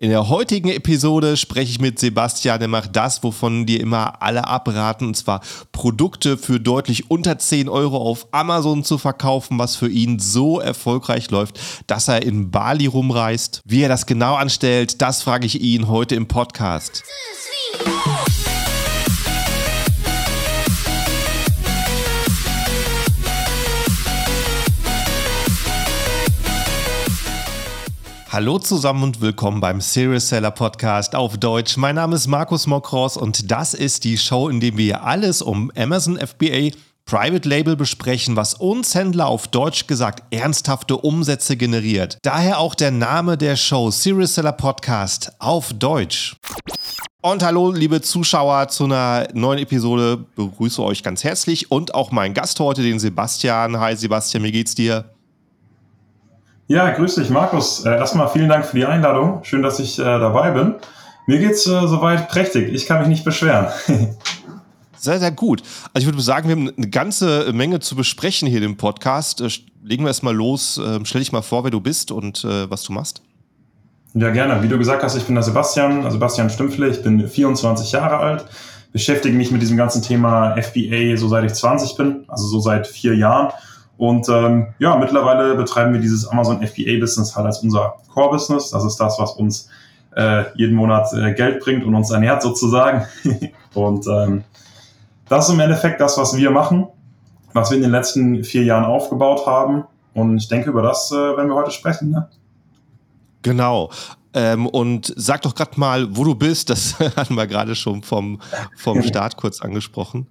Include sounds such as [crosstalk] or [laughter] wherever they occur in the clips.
In der heutigen Episode spreche ich mit Sebastian, der macht das, wovon dir immer alle abraten, und zwar Produkte für deutlich unter 10 Euro auf Amazon zu verkaufen, was für ihn so erfolgreich läuft, dass er in Bali rumreist. Wie er das genau anstellt, das frage ich ihn heute im Podcast. Hallo zusammen und willkommen beim Serious Seller Podcast auf Deutsch. Mein Name ist Markus Mokros und das ist die Show, in der wir alles um Amazon FBA Private Label besprechen, was uns Händler auf Deutsch gesagt ernsthafte Umsätze generiert. Daher auch der Name der Show Serious Seller Podcast auf Deutsch. Und hallo, liebe Zuschauer, zu einer neuen Episode. Begrüße euch ganz herzlich und auch meinen Gast heute, den Sebastian. Hi Sebastian, wie geht's dir? Ja, grüß dich, Markus. Äh, erstmal vielen Dank für die Einladung. Schön, dass ich äh, dabei bin. Mir geht's äh, soweit prächtig. Ich kann mich nicht beschweren. [laughs] sehr, sehr gut. Also ich würde sagen, wir haben eine ganze Menge zu besprechen hier im Podcast. Äh, legen wir erstmal los. Ähm, stell dich mal vor, wer du bist und äh, was du machst. Ja, gerne. Wie du gesagt hast, ich bin der Sebastian, Sebastian Stümpfle. Ich bin 24 Jahre alt, beschäftige mich mit diesem ganzen Thema FBA so seit ich 20 bin, also so seit vier Jahren und ähm, ja, mittlerweile betreiben wir dieses Amazon FBA-Business halt als unser Core-Business. Das ist das, was uns äh, jeden Monat äh, Geld bringt und uns ernährt sozusagen. [laughs] und ähm, das ist im Endeffekt das, was wir machen, was wir in den letzten vier Jahren aufgebaut haben. Und ich denke, über das äh, werden wir heute sprechen. Ne? Genau. Ähm, und sag doch gerade mal, wo du bist. Das [laughs] hatten wir gerade schon vom, vom [laughs] Start kurz angesprochen.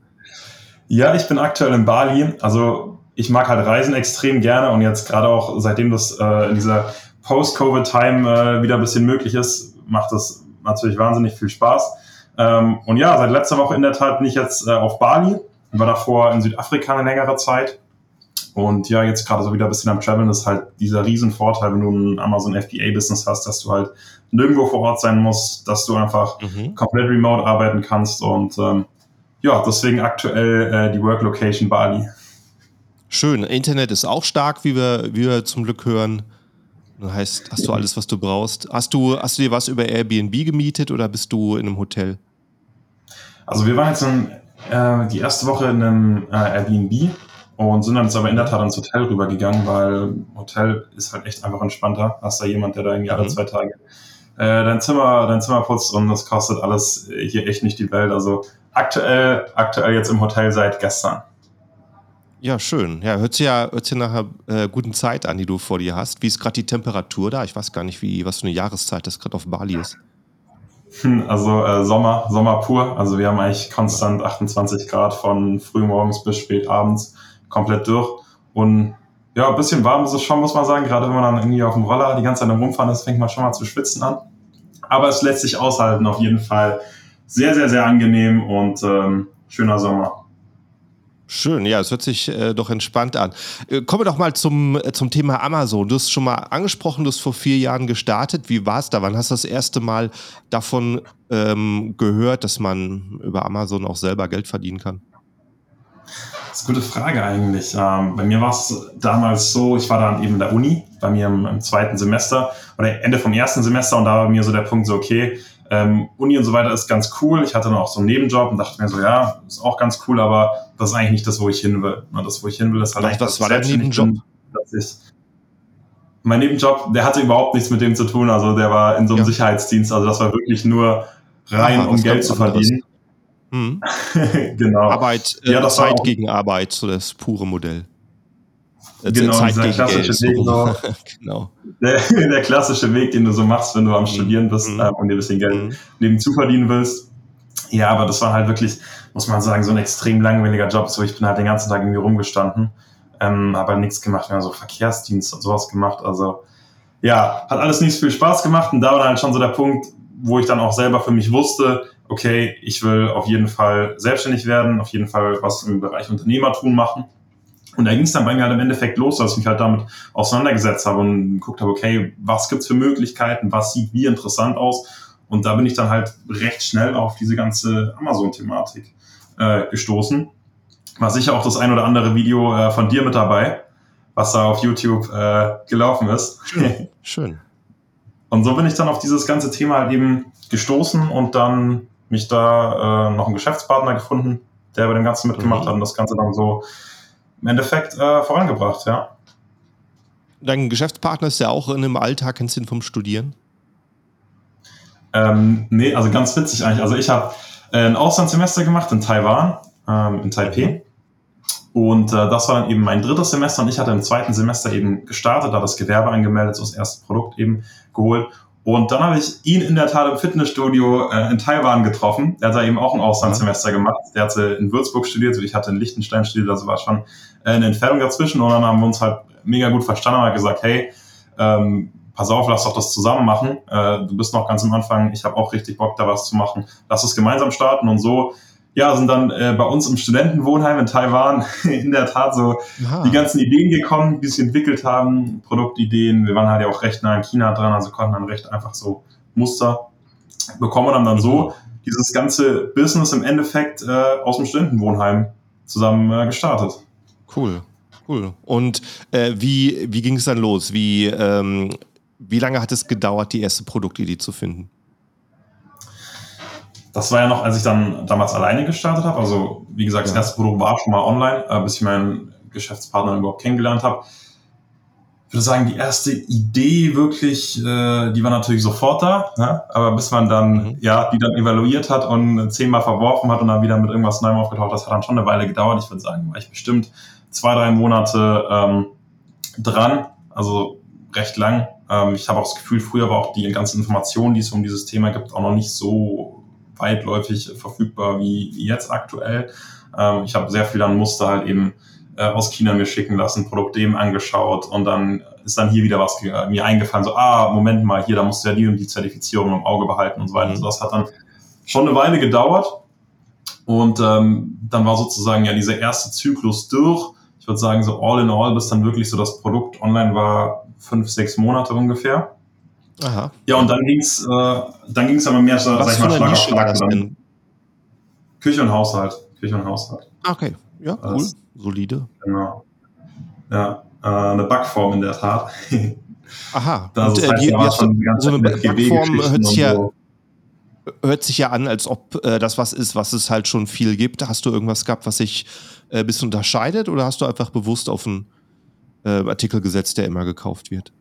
Ja, ich bin aktuell in Bali. Also ich mag halt Reisen extrem gerne und jetzt gerade auch seitdem das äh, in dieser Post-Covid-Time äh, wieder ein bisschen möglich ist, macht das natürlich wahnsinnig viel Spaß. Ähm, und ja, seit letzter Woche in der Tat bin ich jetzt äh, auf Bali, war davor in Südafrika eine längere Zeit. Und ja, jetzt gerade so wieder ein bisschen am Traveln ist halt dieser Riesenvorteil, wenn du ein Amazon FBA-Business hast, dass du halt nirgendwo vor Ort sein musst, dass du einfach mhm. komplett remote arbeiten kannst und ähm, ja, deswegen aktuell äh, die Work Location Bali. Schön. Internet ist auch stark, wie wir, wie wir zum Glück hören. Das heißt, hast du alles, was du brauchst. Hast du, hast du dir was über Airbnb gemietet oder bist du in einem Hotel? Also wir waren jetzt in, äh, die erste Woche in einem äh, Airbnb und sind dann jetzt aber in der Tat ins Hotel rübergegangen, weil Hotel ist halt echt einfach entspannter. Hast da jemand, der da irgendwie alle mhm. zwei Tage äh, dein Zimmer, dein Zimmer putzt und das kostet alles hier echt nicht die Welt. Also aktuell, aktuell jetzt im Hotel seit gestern. Ja, schön. Ja, hört sich ja, hört sich nach einer äh, guten Zeit an, die du vor dir hast. Wie ist gerade die Temperatur da? Ich weiß gar nicht, wie, was für eine Jahreszeit das gerade auf Bali ist. Hm, also äh, Sommer, Sommer pur. Also wir haben eigentlich konstant 28 Grad von frühmorgens bis spät abends komplett durch. Und ja, ein bisschen warm ist es schon, muss man sagen. Gerade wenn man dann irgendwie auf dem Roller die ganze Zeit Rumfahren ist, fängt man schon mal zu schwitzen an. Aber es lässt sich aushalten, auf jeden Fall. Sehr, sehr, sehr angenehm und ähm, schöner Sommer. Schön, ja, es hört sich äh, doch entspannt an. Äh, kommen wir doch mal zum, äh, zum Thema Amazon. Du hast schon mal angesprochen, du hast vor vier Jahren gestartet. Wie war es da? Wann hast du das erste Mal davon ähm, gehört, dass man über Amazon auch selber Geld verdienen kann? Das ist eine gute Frage eigentlich. Ähm, bei mir war es damals so, ich war dann eben in der Uni, bei mir im, im zweiten Semester oder Ende vom ersten Semester und da war mir so der Punkt so, okay, ähm, Uni und so weiter ist ganz cool. Ich hatte dann auch so einen Nebenjob und dachte mir so, ja, ist auch ganz cool, aber das ist eigentlich nicht das, wo ich hin will. Das, wo ich hin will, ist halt Vielleicht, was war dein Nebenjob? Ich, mein Nebenjob, der hatte überhaupt nichts mit dem zu tun. Also der war in so einem ja. Sicherheitsdienst. Also das war wirklich nur rein, Aha, um Geld zu verdienen. Hm. [laughs] genau. Arbeit, äh, ja, das Zeit gegen Arbeit, so das pure Modell. Äh, genau, Zeit dieser klassische Weg. So, [laughs] genau. Der, [laughs] der, klassische Weg, den du so machst, wenn du am mhm. Studieren bist mhm. äh, und dir ein bisschen Geld mhm. nebenzu verdienen willst. Ja, aber das war halt wirklich, muss man sagen, so ein extrem langweiliger Job. So, ich bin halt den ganzen Tag irgendwie rumgestanden, ähm, habe halt nichts gemacht. Wir haben so Verkehrsdienst und sowas gemacht. Also, ja, hat alles nicht so viel Spaß gemacht. Und da war halt schon so der Punkt, wo ich dann auch selber für mich wusste, okay, ich will auf jeden Fall selbstständig werden, auf jeden Fall was im Bereich Unternehmertum machen. Und da ging es dann bei mir halt im Endeffekt los, dass ich mich halt damit auseinandergesetzt habe und geguckt habe, okay, was gibt's für Möglichkeiten, was sieht wie interessant aus. Und da bin ich dann halt recht schnell auf diese ganze Amazon-Thematik äh, gestoßen. War sicher auch das ein oder andere Video äh, von dir mit dabei, was da auf YouTube äh, gelaufen ist. Schön. [laughs] Schön. Und so bin ich dann auf dieses ganze Thema halt eben gestoßen und dann mich da äh, noch einen Geschäftspartner gefunden, der bei dem Ganzen mitgemacht mhm. hat und das Ganze dann so im Endeffekt äh, vorangebracht, ja. Dein Geschäftspartner ist ja auch in einem Alltag, kennst du ihn vom Studieren? Ähm, nee, also ganz witzig eigentlich. Also ich habe äh, ein Auslandssemester gemacht in Taiwan, ähm, in Taipei. Und äh, das war dann eben mein drittes Semester und ich hatte im zweiten Semester eben gestartet, da das Gewerbe angemeldet, so das erste Produkt eben geholt. Und dann habe ich ihn in der Tat im Fitnessstudio äh, in Taiwan getroffen. Er hat da eben auch ein Auslandssemester gemacht. Der hatte in Würzburg studiert, ich hatte in Liechtenstein studiert, also war schon äh, eine Entfernung dazwischen. Und dann haben wir uns halt mega gut verstanden, haben gesagt, hey, ähm, pass auf, lass doch das zusammen machen. Äh, du bist noch ganz am Anfang, ich habe auch richtig Bock, da was zu machen. Lass es gemeinsam starten und so ja, sind dann äh, bei uns im Studentenwohnheim in Taiwan [laughs] in der Tat so Aha. die ganzen Ideen gekommen, die sich entwickelt haben, Produktideen. Wir waren halt ja auch recht nah in China dran, also konnten dann recht einfach so Muster bekommen und haben dann so mhm. dieses ganze Business im Endeffekt äh, aus dem Studentenwohnheim zusammen äh, gestartet. Cool, cool. Und äh, wie, wie ging es dann los? Wie, ähm, wie lange hat es gedauert, die erste Produktidee zu finden? Das war ja noch, als ich dann damals alleine gestartet habe. Also, wie gesagt, ja. das erste Produkt war schon mal online, äh, bis ich meinen Geschäftspartner überhaupt kennengelernt habe. Ich würde sagen, die erste Idee wirklich, äh, die war natürlich sofort da, ne? aber bis man dann, mhm. ja, die dann evaluiert hat und zehnmal verworfen hat und dann wieder mit irgendwas Neuem aufgetaucht, das hat dann schon eine Weile gedauert. Ich würde sagen, war ich bestimmt zwei, drei Monate ähm, dran, also recht lang. Ähm, ich habe auch das Gefühl, früher war auch die ganzen Informationen, die es um dieses Thema gibt, auch noch nicht so weitläufig verfügbar wie, wie jetzt aktuell. Ähm, ich habe sehr viel an Muster halt eben äh, aus China mir schicken lassen, Produkte eben angeschaut und dann ist dann hier wieder was mir eingefallen, so, ah, Moment mal, hier, da musst du ja die und die Zertifizierung im Auge behalten und so weiter. Mhm. Also das hat dann schon eine Weile gedauert und ähm, dann war sozusagen ja dieser erste Zyklus durch. Ich würde sagen, so all in all, bis dann wirklich so das Produkt online war, fünf, sechs Monate ungefähr. Aha. Ja, und dann ging es äh, dann ging's aber mehr, sag ich mal, Schlag auf Schlag. Dann Küche und Haushalt. Küche und Haushalt. Okay, ja, cool. Das, Solide. Genau. Ja, äh, eine Backform in der Tat. Aha. [laughs] Das und, äh, heißt, die, die schon so eine Backform hört sich, ja, so. hört sich ja an, als ob äh, das was ist, was es halt schon viel gibt. Hast du irgendwas gehabt, was sich ein äh, bisschen unterscheidet oder hast du einfach bewusst auf einen äh, Artikel gesetzt, der immer gekauft wird?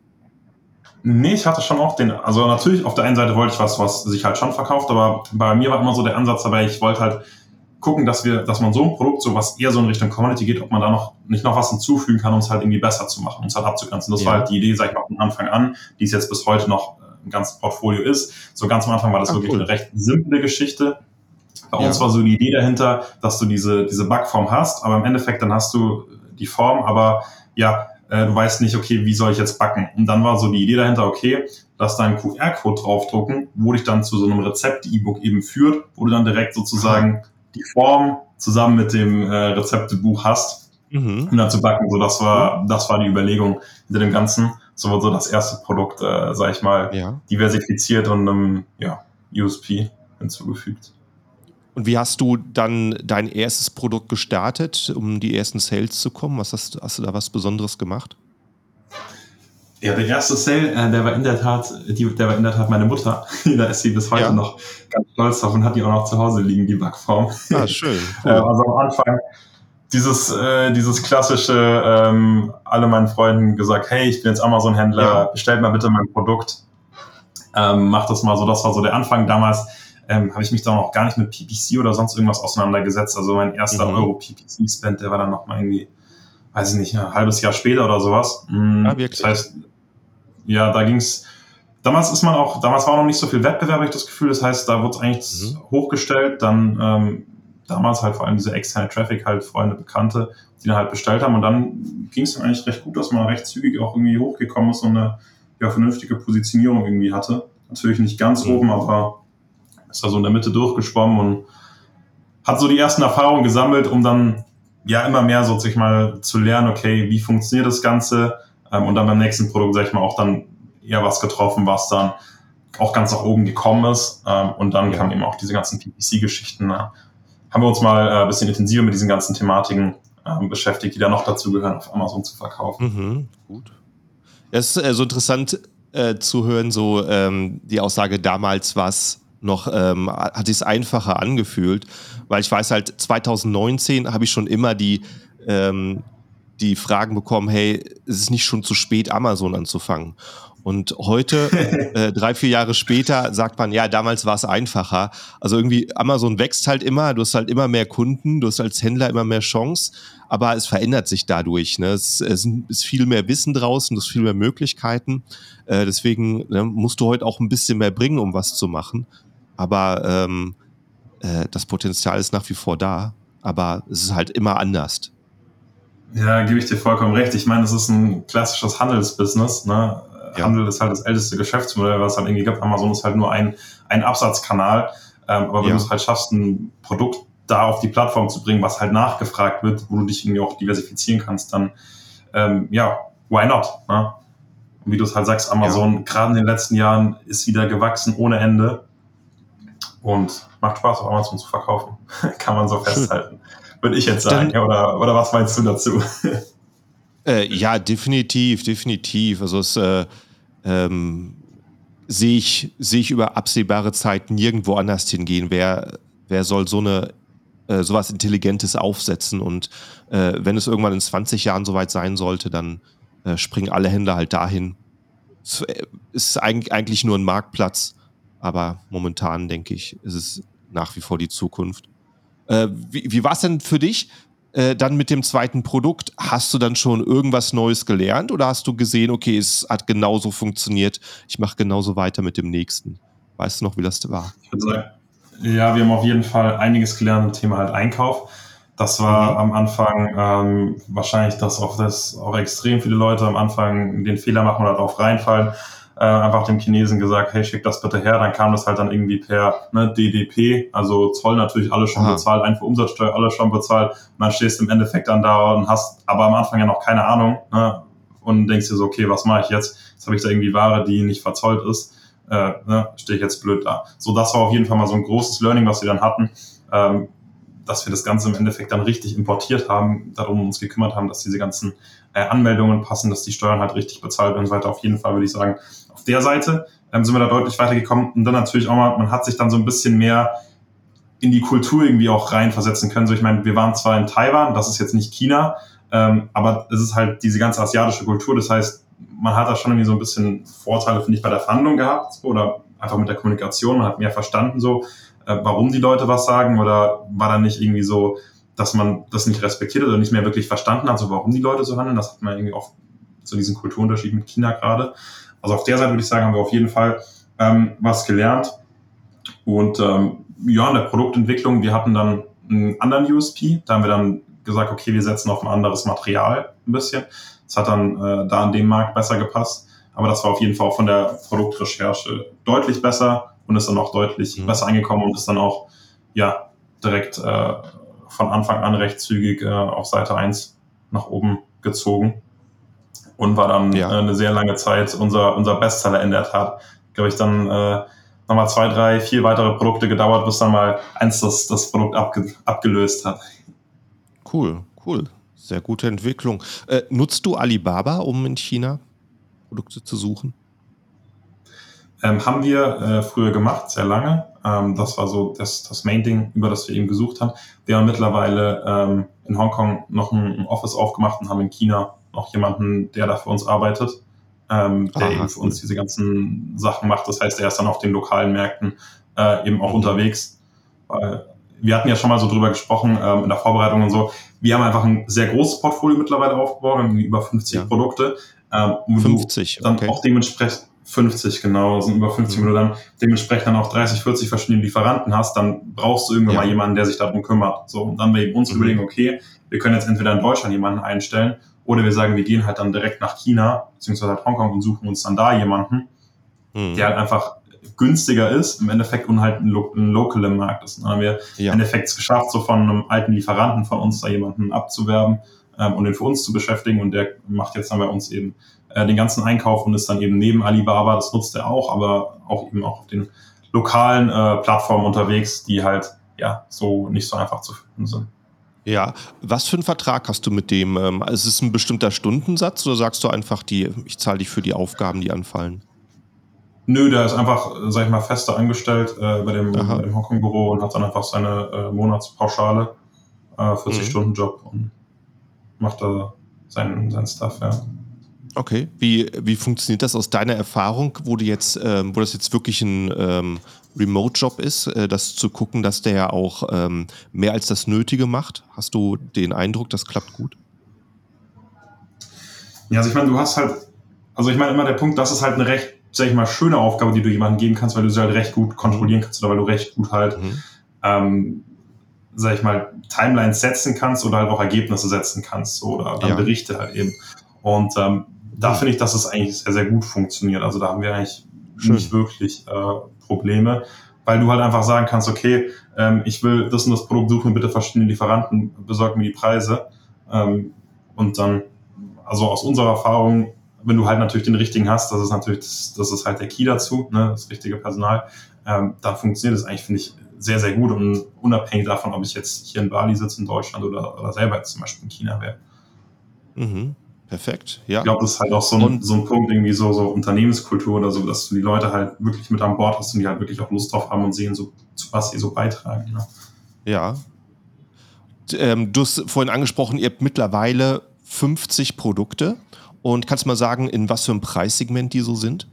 Nee, ich hatte schon auch den, also natürlich auf der einen Seite wollte ich was, was sich halt schon verkauft, aber bei mir war immer so der Ansatz dabei, ich wollte halt gucken, dass wir, dass man so ein Produkt, so was eher so in Richtung Community geht, ob man da noch nicht noch was hinzufügen kann, um es halt irgendwie besser zu machen, um es halt abzugrenzen. Das ja. war halt die Idee, sag ich mal, von Anfang an, die es jetzt bis heute noch äh, ein ganzes Portfolio ist. So ganz am Anfang war das Ach, wirklich cool. eine recht simple Geschichte. Bei ja. uns war so die Idee dahinter, dass du diese, diese Backform hast, aber im Endeffekt dann hast du die Form, aber ja, äh, du weißt nicht, okay, wie soll ich jetzt backen? Und dann war so die Idee dahinter, okay, lass da einen QR-Code draufdrucken, wo dich dann zu so einem Rezept-E-Book eben führt, wo du dann direkt sozusagen die Form zusammen mit dem äh, Rezeptebuch hast, mhm. um dann zu backen. So, das war, das war die Überlegung hinter dem Ganzen. So wurde so das erste Produkt, äh, sag ich mal, ja. diversifiziert und einem ja, USP hinzugefügt. Und wie hast du dann dein erstes Produkt gestartet, um die ersten Sales zu kommen? Was hast, hast du da was Besonderes gemacht? Ja, der erste Sale, äh, der war in der Tat, die, der war in der Tat meine Mutter. [laughs] da ist sie bis heute ja. noch ganz stolz drauf und hat die auch noch zu Hause liegen, die Backform. Ah, [laughs] schön. Cool. äh, also am Anfang dieses, äh, dieses klassische, ähm, alle meinen Freunden gesagt, hey, ich bin jetzt Amazon-Händler, ja. bestellt mal bitte mein Produkt. Ähm, mach das mal so, das war so der Anfang damals ähm, habe ich mich da noch gar nicht mit PPC oder sonst irgendwas auseinandergesetzt. Also mein erster mhm. Euro-PPC-Spend, der war dann noch mal irgendwie, weiß ich nicht, ein halbes Jahr später oder sowas. Mhm, ja, wirklich. Das heißt, ja, da ging's. Damals ist man auch, damals war noch nicht so viel Wettbewerb, habe ich das Gefühl. Das heißt, da wurde es eigentlich mhm. hochgestellt, dann ähm, damals halt vor allem diese externe Traffic, halt Freunde, Bekannte, die dann halt bestellt haben. Und dann ging es dann eigentlich recht gut, dass man recht zügig auch irgendwie hochgekommen ist und eine ja, vernünftige Positionierung irgendwie hatte. Natürlich nicht ganz mhm. oben, aber ist da so in der Mitte durchgeschwommen und hat so die ersten Erfahrungen gesammelt, um dann ja immer mehr so sich mal zu lernen, okay, wie funktioniert das Ganze ähm, und dann beim nächsten Produkt, sag ich mal, auch dann eher was getroffen, was dann auch ganz nach oben gekommen ist ähm, und dann ja. kamen eben auch diese ganzen PPC-Geschichten. Äh, haben wir uns mal äh, ein bisschen intensiver mit diesen ganzen Thematiken äh, beschäftigt, die da noch dazu gehören, auf Amazon zu verkaufen. Mhm, gut. Es ist äh, so interessant, äh, zu hören, so ähm, die Aussage damals war es noch, ähm, hat sich einfacher angefühlt, weil ich weiß halt, 2019 habe ich schon immer die, ähm, die Fragen bekommen, hey, ist es nicht schon zu spät, Amazon anzufangen? Und heute, [laughs] äh, drei, vier Jahre später, sagt man, ja, damals war es einfacher. Also irgendwie, Amazon wächst halt immer, du hast halt immer mehr Kunden, du hast als Händler immer mehr Chance, aber es verändert sich dadurch. Ne? Es, es ist viel mehr Wissen draußen, es ist viel mehr Möglichkeiten. Äh, deswegen ne, musst du heute auch ein bisschen mehr bringen, um was zu machen. Aber ähm, äh, das Potenzial ist nach wie vor da, aber es ist halt immer anders. Ja, gebe ich dir vollkommen recht. Ich meine, es ist ein klassisches Handelsbusiness. Ne? Ja. Handel ist halt das älteste Geschäftsmodell, was es halt irgendwie gibt. Amazon ist halt nur ein, ein Absatzkanal. Ähm, aber wenn ja. du es halt schaffst, ein Produkt da auf die Plattform zu bringen, was halt nachgefragt wird, wo du dich irgendwie auch diversifizieren kannst, dann ähm, ja, why not? Ne? Und wie du es halt sagst, Amazon ja. gerade in den letzten Jahren ist wieder gewachsen ohne Ende und macht Spaß, auf Amazon zu verkaufen. [laughs] Kann man so festhalten. Würde ich jetzt sagen. Dann, oder, oder was meinst du dazu? [laughs] Äh, ja, definitiv, definitiv. Also es äh, ähm, sehe ich, sehe ich über absehbare Zeit nirgendwo anders hingehen. Wer, wer soll so eine äh, sowas Intelligentes aufsetzen? Und äh, wenn es irgendwann in 20 Jahren soweit sein sollte, dann äh, springen alle Händler halt dahin. Es ist eigentlich nur ein Marktplatz, aber momentan denke ich, ist es nach wie vor die Zukunft. Äh, wie wie war es denn für dich? Äh, dann mit dem zweiten Produkt, hast du dann schon irgendwas Neues gelernt oder hast du gesehen, okay, es hat genauso funktioniert, ich mache genauso weiter mit dem nächsten? Weißt du noch, wie das war? Ich würde sagen, ja, wir haben auf jeden Fall einiges gelernt im Thema halt Einkauf. Das war mhm. am Anfang ähm, wahrscheinlich, dass auch das auch extrem viele Leute am Anfang den Fehler machen oder darauf reinfallen äh, einfach dem Chinesen gesagt, hey, schick das bitte her. Dann kam das halt dann irgendwie per ne, DDP, also Zoll natürlich alles schon Aha. bezahlt, Einfuhrumsatzsteuer alles schon bezahlt. Und dann stehst du im Endeffekt dann da und hast aber am Anfang ja noch keine Ahnung ne, und denkst dir so, okay, was mache ich jetzt? Jetzt habe ich da irgendwie Ware, die nicht verzollt ist. Äh, ne, stehe ich jetzt blöd da. So, das war auf jeden Fall mal so ein großes Learning, was wir dann hatten. Ähm, dass wir das Ganze im Endeffekt dann richtig importiert haben, darum uns gekümmert haben, dass diese ganzen äh, Anmeldungen passen, dass die Steuern halt richtig bezahlt werden und so weiter. Auf jeden Fall würde ich sagen, der Seite ähm, sind wir da deutlich weitergekommen. Und dann natürlich auch mal, man hat sich dann so ein bisschen mehr in die Kultur irgendwie auch reinversetzen können. So, ich meine, wir waren zwar in Taiwan, das ist jetzt nicht China, ähm, aber es ist halt diese ganze asiatische Kultur. Das heißt, man hat da schon irgendwie so ein bisschen Vorteile, finde ich, bei der Verhandlung gehabt oder einfach mit der Kommunikation. Man hat mehr verstanden, so, äh, warum die Leute was sagen oder war da nicht irgendwie so, dass man das nicht respektiert oder nicht mehr wirklich verstanden hat, so warum die Leute so handeln. Das hat man irgendwie auch zu so diesen Kulturunterschied mit China gerade. Also auf der Seite würde ich sagen, haben wir auf jeden Fall ähm, was gelernt. Und ähm, ja, in der Produktentwicklung, wir hatten dann einen anderen USP. Da haben wir dann gesagt, okay, wir setzen auf ein anderes Material ein bisschen. Das hat dann äh, da an dem Markt besser gepasst. Aber das war auf jeden Fall von der Produktrecherche deutlich besser und ist dann auch deutlich mhm. besser angekommen und ist dann auch ja direkt äh, von Anfang an recht zügig äh, auf Seite 1 nach oben gezogen und war dann ja. äh, eine sehr lange Zeit unser, unser Bestseller in der Tat. Glaube ich, dann äh, nochmal zwei, drei, vier weitere Produkte gedauert, bis dann mal eins das, das Produkt abge abgelöst hat. Cool, cool. Sehr gute Entwicklung. Äh, nutzt du Alibaba, um in China Produkte zu suchen? Ähm, haben wir äh, früher gemacht, sehr lange. Ähm, das war so das, das Main-Ding, über das wir eben gesucht haben. Wir haben mittlerweile ähm, in Hongkong noch ein, ein, Office aufgemacht und haben in China noch jemanden, der da für uns arbeitet, ähm, der Aha, eben für uns diese ganzen Sachen macht. Das heißt, er ist dann auf den lokalen Märkten äh, eben auch mhm. unterwegs. Weil wir hatten ja schon mal so drüber gesprochen ähm, in der Vorbereitung und so. Wir haben einfach ein sehr großes Portfolio mittlerweile aufgebaut, über 50 ja. Produkte. Ähm, 50, dann okay. auch dementsprechend 50, genau, sind über 50, mhm. wenn du dann dementsprechend dann auch 30, 40 verschiedene Lieferanten hast, dann brauchst du irgendwann ja. mal jemanden, der sich darum kümmert. So, und dann wir uns mhm. überlegen, okay, wir können jetzt entweder in Deutschland jemanden einstellen oder wir sagen, wir gehen halt dann direkt nach China, beziehungsweise halt Hongkong und suchen uns dann da jemanden, mhm. der halt einfach günstiger ist, im Endeffekt und halt ein, Lo ein Local im Markt ist. dann haben wir ja. im Endeffekt es geschafft, so von einem alten Lieferanten von uns da jemanden abzuwerben ähm, und den für uns zu beschäftigen und der macht jetzt dann bei uns eben äh, den ganzen Einkauf und ist dann eben neben Alibaba, das nutzt er auch, aber auch eben auch auf den lokalen äh, Plattformen unterwegs, die halt ja so nicht so einfach zu finden sind. Ja, was für einen Vertrag hast du mit dem? Ähm, ist es ein bestimmter Stundensatz oder sagst du einfach, die, ich zahle dich für die Aufgaben, die anfallen? Nö, der ist einfach, sag ich mal, fester angestellt äh, bei dem, dem Hongkong-Büro und hat dann einfach seine äh, Monatspauschale, äh, 40-Stunden-Job mhm. und macht da seinen, seinen Stuff, ja. Okay, wie, wie funktioniert das aus deiner Erfahrung, wo du jetzt, ähm, wo das jetzt wirklich ein ähm, Remote-Job ist, äh, das zu gucken, dass der ja auch ähm, mehr als das Nötige macht? Hast du den Eindruck, das klappt gut? Ja, also ich meine, du hast halt, also ich meine immer der Punkt, das ist halt eine recht, sag ich mal, schöne Aufgabe, die du jemandem geben kannst, weil du sie halt recht gut kontrollieren kannst oder weil du recht gut halt, mhm. ähm, sag ich mal, Timelines setzen kannst oder halt auch Ergebnisse setzen kannst so, oder dann ja. Berichte halt eben. Und ähm, da finde ich, dass es eigentlich sehr, sehr gut funktioniert. Also da haben wir eigentlich Schön. nicht wirklich äh, Probleme, weil du halt einfach sagen kannst, okay, ähm, ich will das und das Produkt suchen, bitte verschiedene Lieferanten, besorg mir die Preise. Ähm, und dann, also aus unserer Erfahrung, wenn du halt natürlich den richtigen hast, das ist natürlich, das, das ist halt der Key dazu, ne, das richtige Personal, ähm, da funktioniert es eigentlich, finde ich, sehr, sehr gut und unabhängig davon, ob ich jetzt hier in Bali sitze in Deutschland oder, oder selber jetzt zum Beispiel in China wäre. Mhm. Perfekt, ja. Ich glaube, das ist halt auch so ein, so ein Punkt, irgendwie so, so Unternehmenskultur oder so, dass du die Leute halt wirklich mit an Bord hast und die halt wirklich auch Lust drauf haben und sehen, so, zu was sie so beitragen. Ne? Ja. Ähm, du hast vorhin angesprochen, ihr habt mittlerweile 50 Produkte und kannst du mal sagen, in was für einem Preissegment die so sind?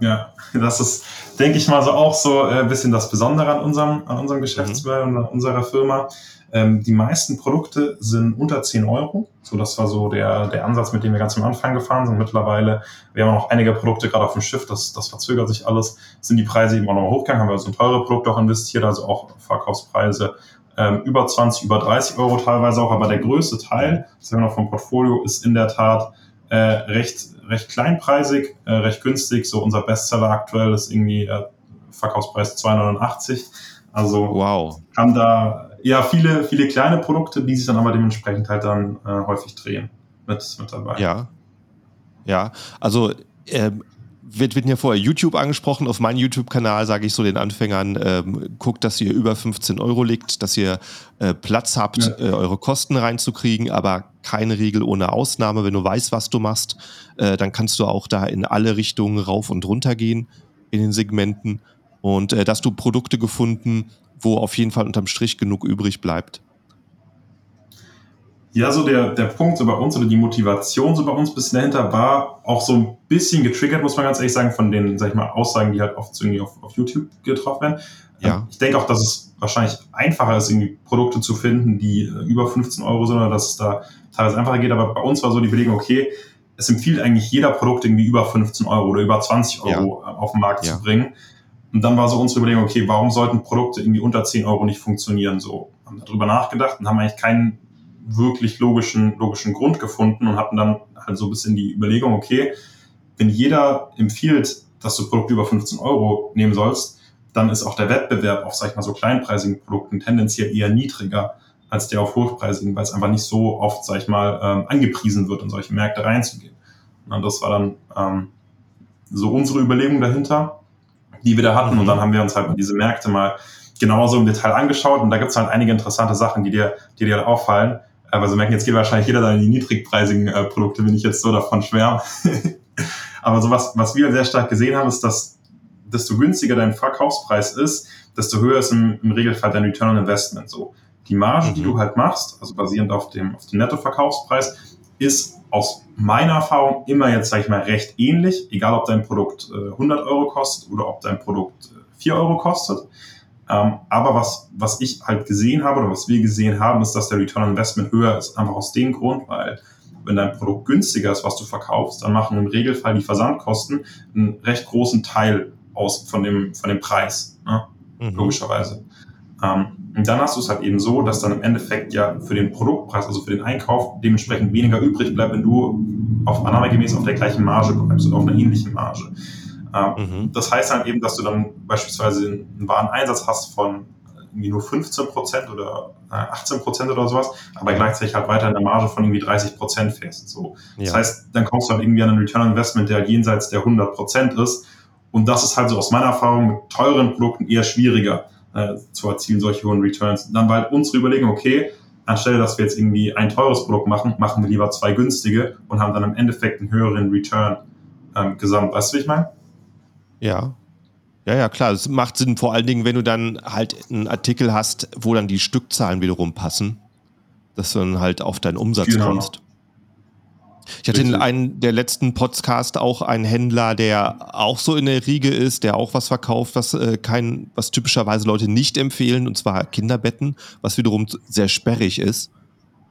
Ja, [laughs] das ist, denke ich mal, so auch so ein äh, bisschen das Besondere an unserem, an unserem Geschäftsmodell mhm. und unserer Firma. Ähm, die meisten Produkte sind unter 10 Euro. So, das war so der, der Ansatz, mit dem wir ganz am Anfang gefahren sind. Mittlerweile, wir haben noch einige Produkte gerade auf dem Schiff, das, das verzögert sich alles, sind die Preise eben auch noch hochgegangen, haben wir so ein teure Produkt auch investiert, also auch Verkaufspreise ähm, über 20, über 30 Euro teilweise auch, aber der größte Teil, das haben wir noch vom Portfolio, ist in der Tat äh, recht, recht kleinpreisig, äh, recht günstig. So unser Bestseller aktuell ist irgendwie äh, Verkaufspreis 2,89. Also wow. haben da ja, viele, viele kleine Produkte, die sich dann aber dementsprechend halt dann äh, häufig drehen mit, mit dabei. Ja. Ja, also ähm, wird, wird ja vorher YouTube angesprochen. Auf meinem YouTube-Kanal sage ich so den Anfängern, ähm, guckt, dass ihr über 15 Euro liegt, dass ihr äh, Platz habt, ja. äh, eure Kosten reinzukriegen, aber keine Regel ohne Ausnahme. Wenn du weißt, was du machst, äh, dann kannst du auch da in alle Richtungen rauf und runter gehen in den Segmenten. Und äh, dass du Produkte gefunden, wo auf jeden Fall unterm Strich genug übrig bleibt? Ja, so der, der Punkt so bei uns oder die Motivation so bei uns ein bisschen dahinter war auch so ein bisschen getriggert, muss man ganz ehrlich sagen, von den, sag ich mal, Aussagen, die halt oft irgendwie auf, auf YouTube getroffen werden. Ja. Ähm, ich denke auch, dass es wahrscheinlich einfacher ist, irgendwie Produkte zu finden, die äh, über 15 Euro sind oder dass es da teilweise einfacher geht. Aber bei uns war so die Überlegung, okay, es empfiehlt eigentlich jeder Produkt irgendwie über 15 Euro oder über 20 Euro ja. auf den Markt ja. zu bringen. Und dann war so unsere Überlegung, okay, warum sollten Produkte irgendwie unter 10 Euro nicht funktionieren? So haben darüber nachgedacht und haben eigentlich keinen wirklich logischen, logischen Grund gefunden und hatten dann halt so ein bisschen die Überlegung, okay, wenn jeder empfiehlt, dass du Produkte über 15 Euro nehmen sollst, dann ist auch der Wettbewerb auf, sag ich mal, so kleinpreisigen Produkten tendenziell eher niedriger als der auf hochpreisigen, weil es einfach nicht so oft, sag ich mal, ähm, angepriesen wird, in solche Märkte reinzugehen. Und das war dann ähm, so unsere Überlegung dahinter die wir da hatten. Und dann haben wir uns halt diese Märkte mal genauso im Detail angeschaut. Und da gibt es halt einige interessante Sachen, die dir, die dir auffallen. Aber so merken, jetzt geht wahrscheinlich jeder da in die niedrigpreisigen äh, Produkte, wenn ich jetzt so davon schwärme. [laughs] Aber so was, was wir sehr stark gesehen haben, ist, dass desto günstiger dein Verkaufspreis ist, desto höher ist im, im Regelfall dein Return on Investment. So die Marge, mhm. die du halt machst, also basierend auf dem, auf dem Nettoverkaufspreis, ist aus meiner Erfahrung immer jetzt, sage ich mal, recht ähnlich, egal ob dein Produkt äh, 100 Euro kostet oder ob dein Produkt äh, 4 Euro kostet. Ähm, aber was, was ich halt gesehen habe oder was wir gesehen haben, ist, dass der Return on Investment höher ist. Einfach aus dem Grund, weil wenn dein Produkt günstiger ist, was du verkaufst, dann machen im Regelfall die Versandkosten einen recht großen Teil aus von dem, von dem Preis, ne? mhm. logischerweise. Ähm, und dann hast du es halt eben so, dass dann im Endeffekt ja für den Produktpreis, also für den Einkauf, dementsprechend weniger übrig bleibt, wenn du auf annahmegemäß auf der gleichen Marge bleibst oder auf einer ähnlichen Marge. Ähm, mhm. Das heißt halt eben, dass du dann beispielsweise einen Wareneinsatz hast von irgendwie nur 15% oder 18% äh, oder sowas, aber gleichzeitig halt weiter in der Marge von irgendwie 30% fährst. So. Ja. Das heißt, dann kommst du halt irgendwie an einen Return on Investment, der jenseits der 100% ist. Und das ist halt so aus meiner Erfahrung mit teuren Produkten eher schwieriger äh, zu erzielen, solche hohen Returns. Dann war halt unsere Überlegung, okay, anstelle, dass wir jetzt irgendwie ein teures Produkt machen, machen wir lieber zwei günstige und haben dann im Endeffekt einen höheren Return ähm, gesamt. Weißt du, wie ich meine? Ja. Ja, ja, klar. Es macht Sinn, vor allen Dingen, wenn du dann halt einen Artikel hast, wo dann die Stückzahlen wiederum passen, dass du dann halt auf deinen Umsatz genau. kommst. Ich hatte in einem der letzten Podcasts auch einen Händler, der auch so in der Riege ist, der auch was verkauft, was äh, kein, was typischerweise Leute nicht empfehlen, und zwar Kinderbetten, was wiederum sehr sperrig ist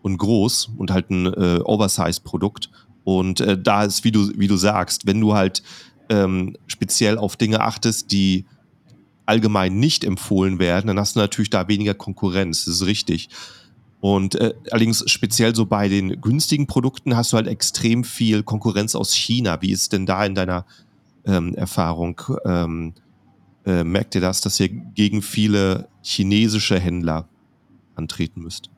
und groß und halt ein äh, Oversize-Produkt. Und äh, da ist, wie du, wie du sagst, wenn du halt ähm, speziell auf Dinge achtest, die allgemein nicht empfohlen werden, dann hast du natürlich da weniger Konkurrenz. Das ist richtig. Und äh, allerdings speziell so bei den günstigen Produkten hast du halt extrem viel Konkurrenz aus China. Wie ist denn da in deiner ähm, Erfahrung? Ähm, äh, merkt ihr das, dass ihr gegen viele chinesische Händler antreten müsst?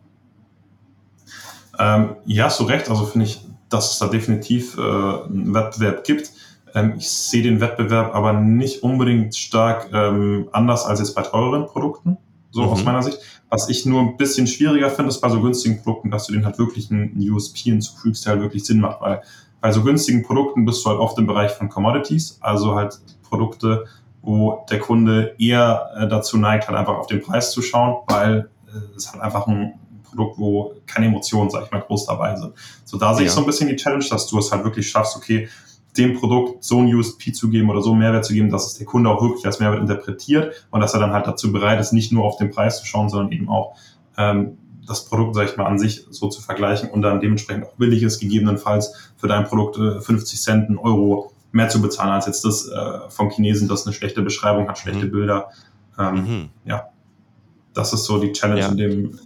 Ähm, ja, so recht. Also finde ich, dass es da definitiv äh, einen Wettbewerb gibt. Ähm, ich sehe den Wettbewerb aber nicht unbedingt stark ähm, anders als jetzt bei teureren Produkten, so mhm. aus meiner Sicht. Was ich nur ein bisschen schwieriger finde, ist bei so günstigen Produkten, dass du den halt wirklich einen USP hinzufügst, der halt wirklich Sinn macht, weil bei so günstigen Produkten bist du halt oft im Bereich von Commodities, also halt Produkte, wo der Kunde eher äh, dazu neigt, halt einfach auf den Preis zu schauen, weil äh, es halt einfach ein Produkt, wo keine Emotionen, sag ich mal, groß dabei sind. So, da sehe ja. ich so ein bisschen die Challenge, dass du es halt wirklich schaffst, okay, dem Produkt so ein USP zu geben oder so einen Mehrwert zu geben, dass es der Kunde auch wirklich als Mehrwert interpretiert und dass er dann halt dazu bereit ist, nicht nur auf den Preis zu schauen, sondern eben auch ähm, das Produkt, sag ich mal, an sich so zu vergleichen und dann dementsprechend auch willig ist, gegebenenfalls für dein Produkt äh, 50 Cent, einen Euro mehr zu bezahlen, als jetzt das äh, vom Chinesen, das eine schlechte Beschreibung hat, schlechte mhm. Bilder. Ähm, mhm. Ja, das ist so die Challenge ja. in, dem,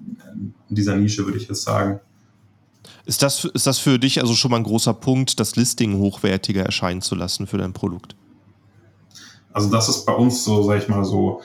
in dieser Nische, würde ich jetzt sagen. Ist das, ist das für dich also schon mal ein großer Punkt, das Listing hochwertiger erscheinen zu lassen für dein Produkt? Also das ist bei uns so, sag ich mal, so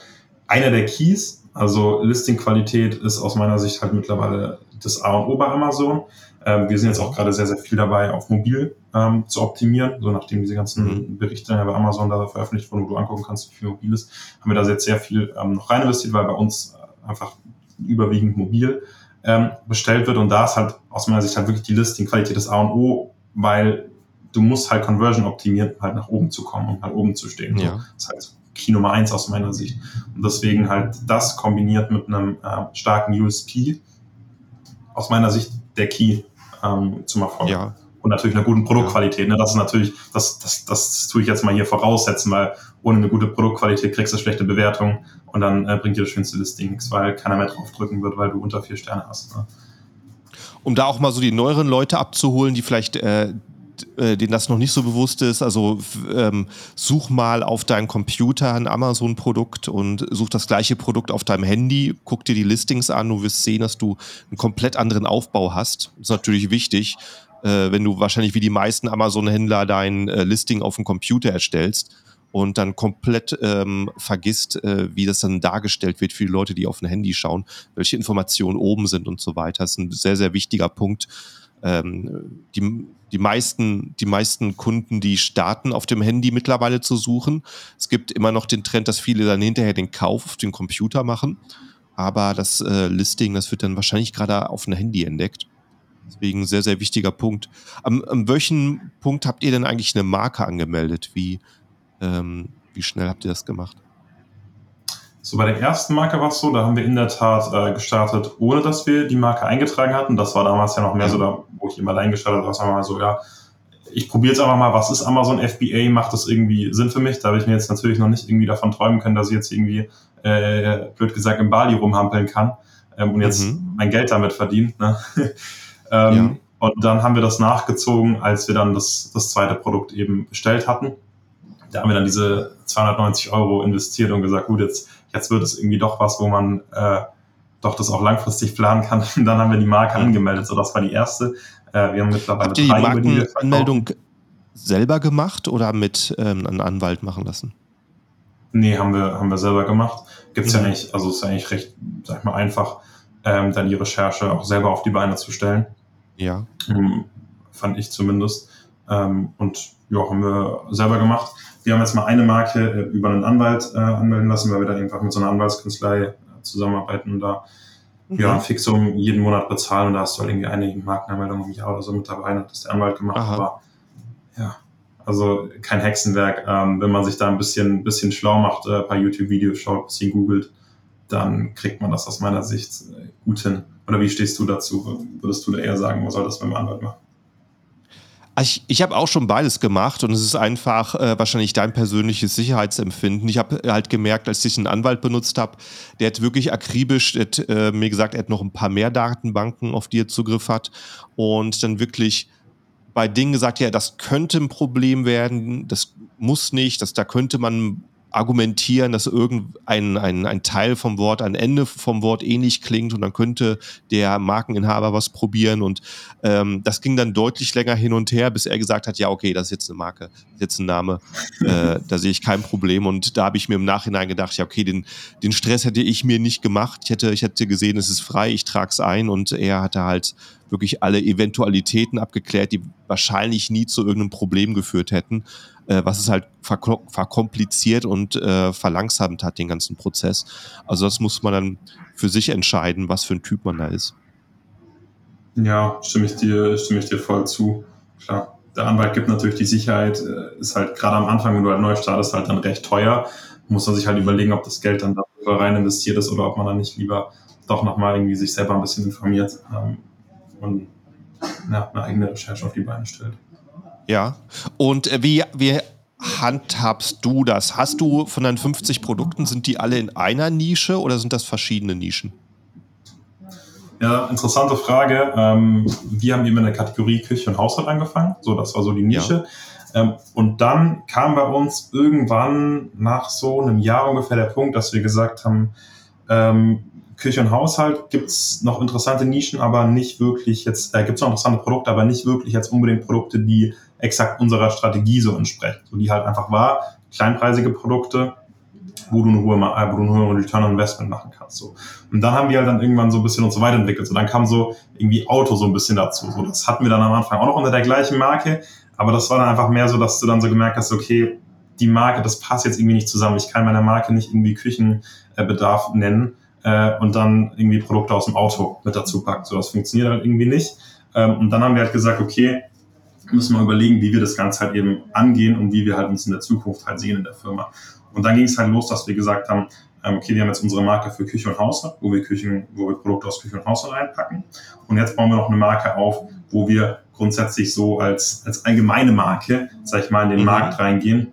einer der Keys. Also Listing-Qualität ist aus meiner Sicht halt mittlerweile das A und O bei Amazon. Ähm, wir sind jetzt auch gerade sehr, sehr viel dabei, auf mobil ähm, zu optimieren. So nachdem diese ganzen mhm. Berichte bei Amazon da veröffentlicht wurden, wo du angucken kannst, wie viel mobil ist, haben wir da jetzt sehr viel ähm, noch rein investiert, weil bei uns einfach überwiegend mobil ähm, bestellt wird. Und da ist halt aus meiner Sicht halt wirklich die Listing-Qualität des A und O, weil du musst halt Conversion optimieren, halt nach oben zu kommen und halt oben zu stehen. Ja. Das ist halt Key Nummer eins aus meiner Sicht. Und deswegen halt das kombiniert mit einem äh, starken USP, aus meiner Sicht der Key ähm, zum Erfolg. Ja, und natürlich einer guten Produktqualität. Ne? Das ist natürlich, das, das, das tue ich jetzt mal hier voraussetzen, weil ohne eine gute Produktqualität kriegst du schlechte Bewertungen und dann äh, bringt dir das schönste Listing nichts, weil keiner mehr draufdrücken wird, weil du unter vier Sterne hast. Ne? Um da auch mal so die neueren Leute abzuholen, die vielleicht äh, äh, denen das noch nicht so bewusst ist, also ähm, such mal auf deinem Computer ein Amazon-Produkt und such das gleiche Produkt auf deinem Handy, guck dir die Listings an, du wirst sehen, dass du einen komplett anderen Aufbau hast. Das ist natürlich wichtig, äh, wenn du wahrscheinlich wie die meisten Amazon-Händler dein äh, Listing auf dem Computer erstellst und dann komplett ähm, vergisst, äh, wie das dann dargestellt wird für die Leute, die auf ein Handy schauen, welche Informationen oben sind und so weiter. Das ist ein sehr, sehr wichtiger Punkt. Ähm, die, die, meisten, die meisten Kunden, die starten auf dem Handy mittlerweile zu suchen. Es gibt immer noch den Trend, dass viele dann hinterher den Kauf auf den Computer machen. Aber das äh, Listing, das wird dann wahrscheinlich gerade auf ein Handy entdeckt. Deswegen sehr, sehr wichtiger Punkt. Am, am welchen Punkt habt ihr denn eigentlich eine Marke angemeldet? Wie, ähm, wie schnell habt ihr das gemacht? So bei der ersten Marke war es so, da haben wir in der Tat äh, gestartet, ohne dass wir die Marke eingetragen hatten. Das war damals ja noch mehr so, da, wo ich immer allein gestartet habe, sagen wir mal so, ja, ich probiere jetzt einfach mal, was ist Amazon FBA, macht das irgendwie Sinn für mich? Da habe ich mir jetzt natürlich noch nicht irgendwie davon träumen können, dass ich jetzt irgendwie, äh, blöd gesagt, im Bali rumhampeln kann ähm, und jetzt mhm. mein Geld damit verdient. Ne? Ähm, ja. Und dann haben wir das nachgezogen, als wir dann das, das zweite Produkt eben bestellt hatten. Da haben wir dann diese 290 Euro investiert und gesagt, gut, jetzt, jetzt wird es irgendwie doch was, wo man äh, doch das auch langfristig planen kann. Und [laughs] dann haben wir die Marke ja. angemeldet. So, das war die erste. Äh, wir haben mittlerweile Habt ihr die Markenanmeldung selber gemacht oder mit ähm, einem Anwalt machen lassen? Nee, haben wir, haben wir selber gemacht. Gibt's mhm. ja nicht, also ist eigentlich recht, sag ich mal, einfach, ähm, dann die Recherche auch selber auf die Beine zu stellen. Ja. Ähm, fand ich zumindest. Ähm, und ja, haben wir selber gemacht. Wir haben jetzt mal eine Marke äh, über einen Anwalt äh, anmelden lassen, weil wir da einfach mit so einer Anwaltskanzlei äh, zusammenarbeiten und da mhm. ja, ein Fixum jeden Monat bezahlen und da hast du halt irgendwie eine Markenanmeldung im Jahr oder so mit dabei, hat das der Anwalt gemacht. Aha. Aber ja, Also kein Hexenwerk. Ähm, wenn man sich da ein bisschen, bisschen schlau macht, äh, ein paar YouTube-Videos schaut, ein bisschen googelt, dann kriegt man das aus meiner Sicht äh, gut hin. Oder wie stehst du dazu? Würdest du da eher sagen, man soll das beim Anwalt machen? Ich, ich habe auch schon beides gemacht und es ist einfach äh, wahrscheinlich dein persönliches Sicherheitsempfinden. Ich habe halt gemerkt, als ich einen Anwalt benutzt habe, der hat wirklich akribisch der hat, äh, mir gesagt, er hat noch ein paar mehr Datenbanken, auf die er Zugriff hat und dann wirklich bei Dingen gesagt, ja, das könnte ein Problem werden, das muss nicht, das, da könnte man argumentieren, dass irgendein ein, ein Teil vom Wort, ein Ende vom Wort ähnlich klingt und dann könnte der Markeninhaber was probieren. Und ähm, das ging dann deutlich länger hin und her, bis er gesagt hat, ja okay, das ist jetzt eine Marke, das ist jetzt ein Name, äh, [laughs] da sehe ich kein Problem. Und da habe ich mir im Nachhinein gedacht, ja okay, den, den Stress hätte ich mir nicht gemacht, ich hätte, ich hätte gesehen, es ist frei, ich trage es ein. Und er hatte halt wirklich alle Eventualitäten abgeklärt, die wahrscheinlich nie zu irgendeinem Problem geführt hätten äh, was es halt verkompliziert und äh, verlangsamt hat, den ganzen Prozess. Also das muss man dann für sich entscheiden, was für ein Typ man da ist. Ja, stimme ich dir, stimme ich dir voll zu. Klar. Der Anwalt gibt natürlich die Sicherheit, äh, ist halt gerade am Anfang, wenn du halt neu startest, halt dann recht teuer. Muss man sich halt überlegen, ob das Geld dann dafür rein investiert ist oder ob man dann nicht lieber doch nochmal irgendwie sich selber ein bisschen informiert ähm, und ja, eine eigene Recherche auf die Beine stellt. Ja. Und äh, wie, wie handhabst du das? Hast du von deinen 50 Produkten, sind die alle in einer Nische oder sind das verschiedene Nischen? Ja, interessante Frage. Ähm, wir haben eben in der Kategorie Küche und Haushalt angefangen. So, das war so die Nische. Ja. Ähm, und dann kam bei uns irgendwann nach so einem Jahr ungefähr der Punkt, dass wir gesagt haben, ähm, Küche und Haushalt gibt es noch interessante Nischen, aber nicht wirklich jetzt, äh, gibt es noch interessante Produkte, aber nicht wirklich jetzt unbedingt Produkte, die exakt unserer Strategie so entsprechen. So die halt einfach war, kleinpreisige Produkte, wo du eine hohe, äh, wo du eine hohe Return on Investment machen kannst. So. Und dann haben wir halt dann irgendwann so ein bisschen uns so weiterentwickelt. So, dann kam so irgendwie Auto so ein bisschen dazu. So, das hatten wir dann am Anfang auch noch unter der gleichen Marke, aber das war dann einfach mehr so, dass du dann so gemerkt hast, okay, die Marke, das passt jetzt irgendwie nicht zusammen. Ich kann meiner Marke nicht irgendwie Küchenbedarf nennen äh, und dann irgendwie Produkte aus dem Auto mit dazu packen. So, das funktioniert halt irgendwie nicht. Ähm, und dann haben wir halt gesagt, okay, müssen wir überlegen, wie wir das Ganze halt eben angehen und wie wir halt uns in der Zukunft halt sehen in der Firma. Und dann ging es halt los, dass wir gesagt haben, ähm, okay, wir haben jetzt unsere Marke für Küche und Haushalt, wo wir Küchen, wo wir Produkte aus Küche und Haushalt reinpacken. Und jetzt bauen wir noch eine Marke auf, wo wir grundsätzlich so als, als allgemeine Marke, sag ich mal, in den mhm. Markt reingehen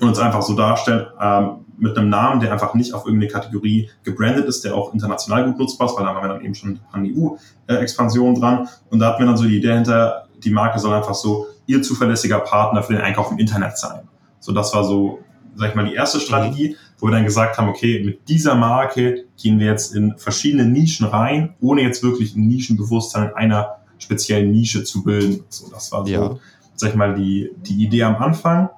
und uns einfach so darstellen, ähm, mit einem Namen, der einfach nicht auf irgendeine Kategorie gebrandet ist, der auch international gut nutzbar ist, weil da haben wir dann eben schon an EU-Expansion dran. Und da hatten wir dann so die Idee hinter, die Marke soll einfach so ihr zuverlässiger Partner für den Einkauf im Internet sein. So, das war so, sag ich mal, die erste Strategie, wo wir dann gesagt haben, okay, mit dieser Marke gehen wir jetzt in verschiedene Nischen rein, ohne jetzt wirklich ein Nischenbewusstsein in einer speziellen Nische zu bilden. So, das war so, ja. sag ich mal, die, die Idee am Anfang.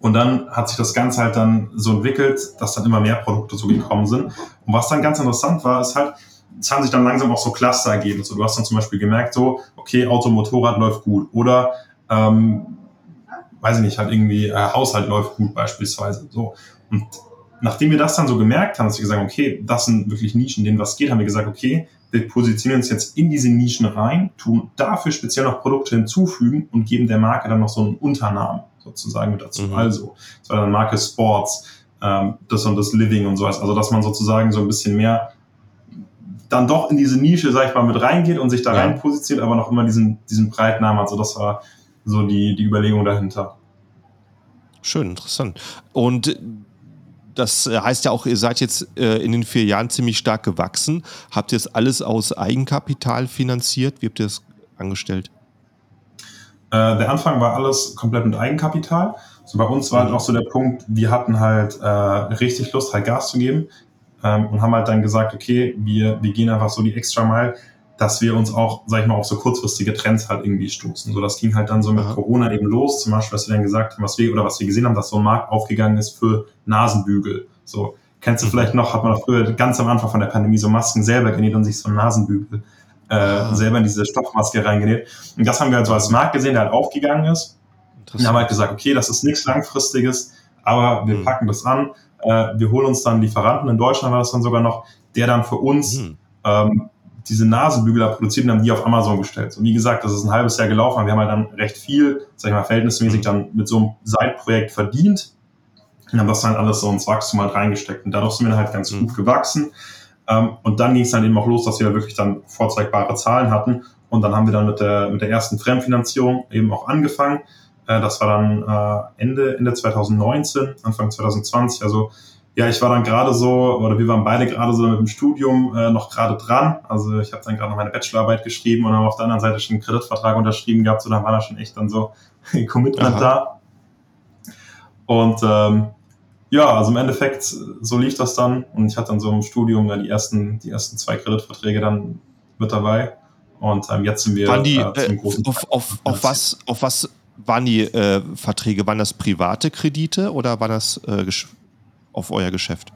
Und dann hat sich das Ganze halt dann so entwickelt, dass dann immer mehr Produkte so gekommen sind. Und was dann ganz interessant war, ist halt, es haben sich dann langsam auch so Cluster ergeben. So, du hast dann zum Beispiel gemerkt, so, okay, Auto, Motorrad läuft gut. Oder, ähm, weiß ich nicht, halt irgendwie äh, Haushalt läuft gut beispielsweise. So. Und nachdem wir das dann so gemerkt haben, dass wir gesagt okay, das sind wirklich Nischen, denen was geht, haben wir gesagt, okay, wir positionieren uns jetzt in diese Nischen rein, tun dafür speziell noch Produkte hinzufügen und geben der Marke dann noch so einen Unternamen sozusagen mit dazu. Mhm. Also, das war dann Marke Sports, ähm, das und das Living und sowas. Also, dass man sozusagen so ein bisschen mehr dann doch in diese Nische, sag ich mal, mit reingeht und sich da ja. rein positioniert, aber noch immer diesen, diesen Breitnamen. Also, das war so die, die Überlegung dahinter. Schön, interessant. Und das heißt ja auch, ihr seid jetzt äh, in den vier Jahren ziemlich stark gewachsen. Habt ihr das alles aus Eigenkapital finanziert? Wie habt ihr das angestellt? Äh, der Anfang war alles komplett mit Eigenkapital. So bei uns war halt auch so der Punkt, wir hatten halt äh, richtig Lust, halt Gas zu geben ähm, und haben halt dann gesagt, okay, wir, wir gehen einfach so die extra Mile, dass wir uns auch, sag ich mal, auf so kurzfristige Trends halt irgendwie stoßen. So, das ging halt dann so mit. Corona eben los. Zum Beispiel, was wir dann gesagt haben, was wir, oder was wir gesehen haben, dass so ein Markt aufgegangen ist für Nasenbügel. So, kennst du mhm. vielleicht noch, hat man früher ganz am Anfang von der Pandemie so Masken selber genäht und sich so einen Nasenbügel äh, selber in diese Stoffmaske reingenäht. Und das haben wir halt so als Markt gesehen, der halt aufgegangen ist. Und haben halt gesagt, okay, das ist nichts Langfristiges, aber wir mhm. packen das an. Äh, wir holen uns dann Lieferanten, in Deutschland war das dann sogar noch, der dann für uns mhm. ähm, diese Nasenbügel produziert und haben die auf Amazon gestellt. Und wie gesagt, das ist ein halbes Jahr gelaufen, wir haben halt dann recht viel, sag ich mal, verhältnismäßig dann mit so einem Side-Projekt verdient und haben das dann alles so ins Wachstum halt reingesteckt. Und dadurch sind wir dann halt ganz mhm. gut gewachsen. Ähm, und dann ging es dann eben auch los, dass wir wirklich dann vorzeigbare Zahlen hatten. Und dann haben wir dann mit der, mit der ersten Fremdfinanzierung eben auch angefangen. Äh, das war dann äh, Ende, Ende 2019, Anfang 2020. Also ja, ich war dann gerade so, oder wir waren beide gerade so mit dem Studium äh, noch gerade dran. Also ich habe dann gerade noch meine Bachelorarbeit geschrieben und dann auf der anderen Seite schon einen Kreditvertrag unterschrieben gehabt. So, dann war da schon echt dann so ein [laughs] Commitment Aha. da. Und ähm, ja, also im Endeffekt, so lief das dann. Und ich hatte dann so im Studium dann die ersten, die ersten zwei Kreditverträge dann mit dabei. Und ähm, jetzt sind wir waren die, äh, zum großen auf, auf, auf, was, auf was waren die äh, Verträge? Waren das private Kredite oder waren das äh, auf euer Geschäft?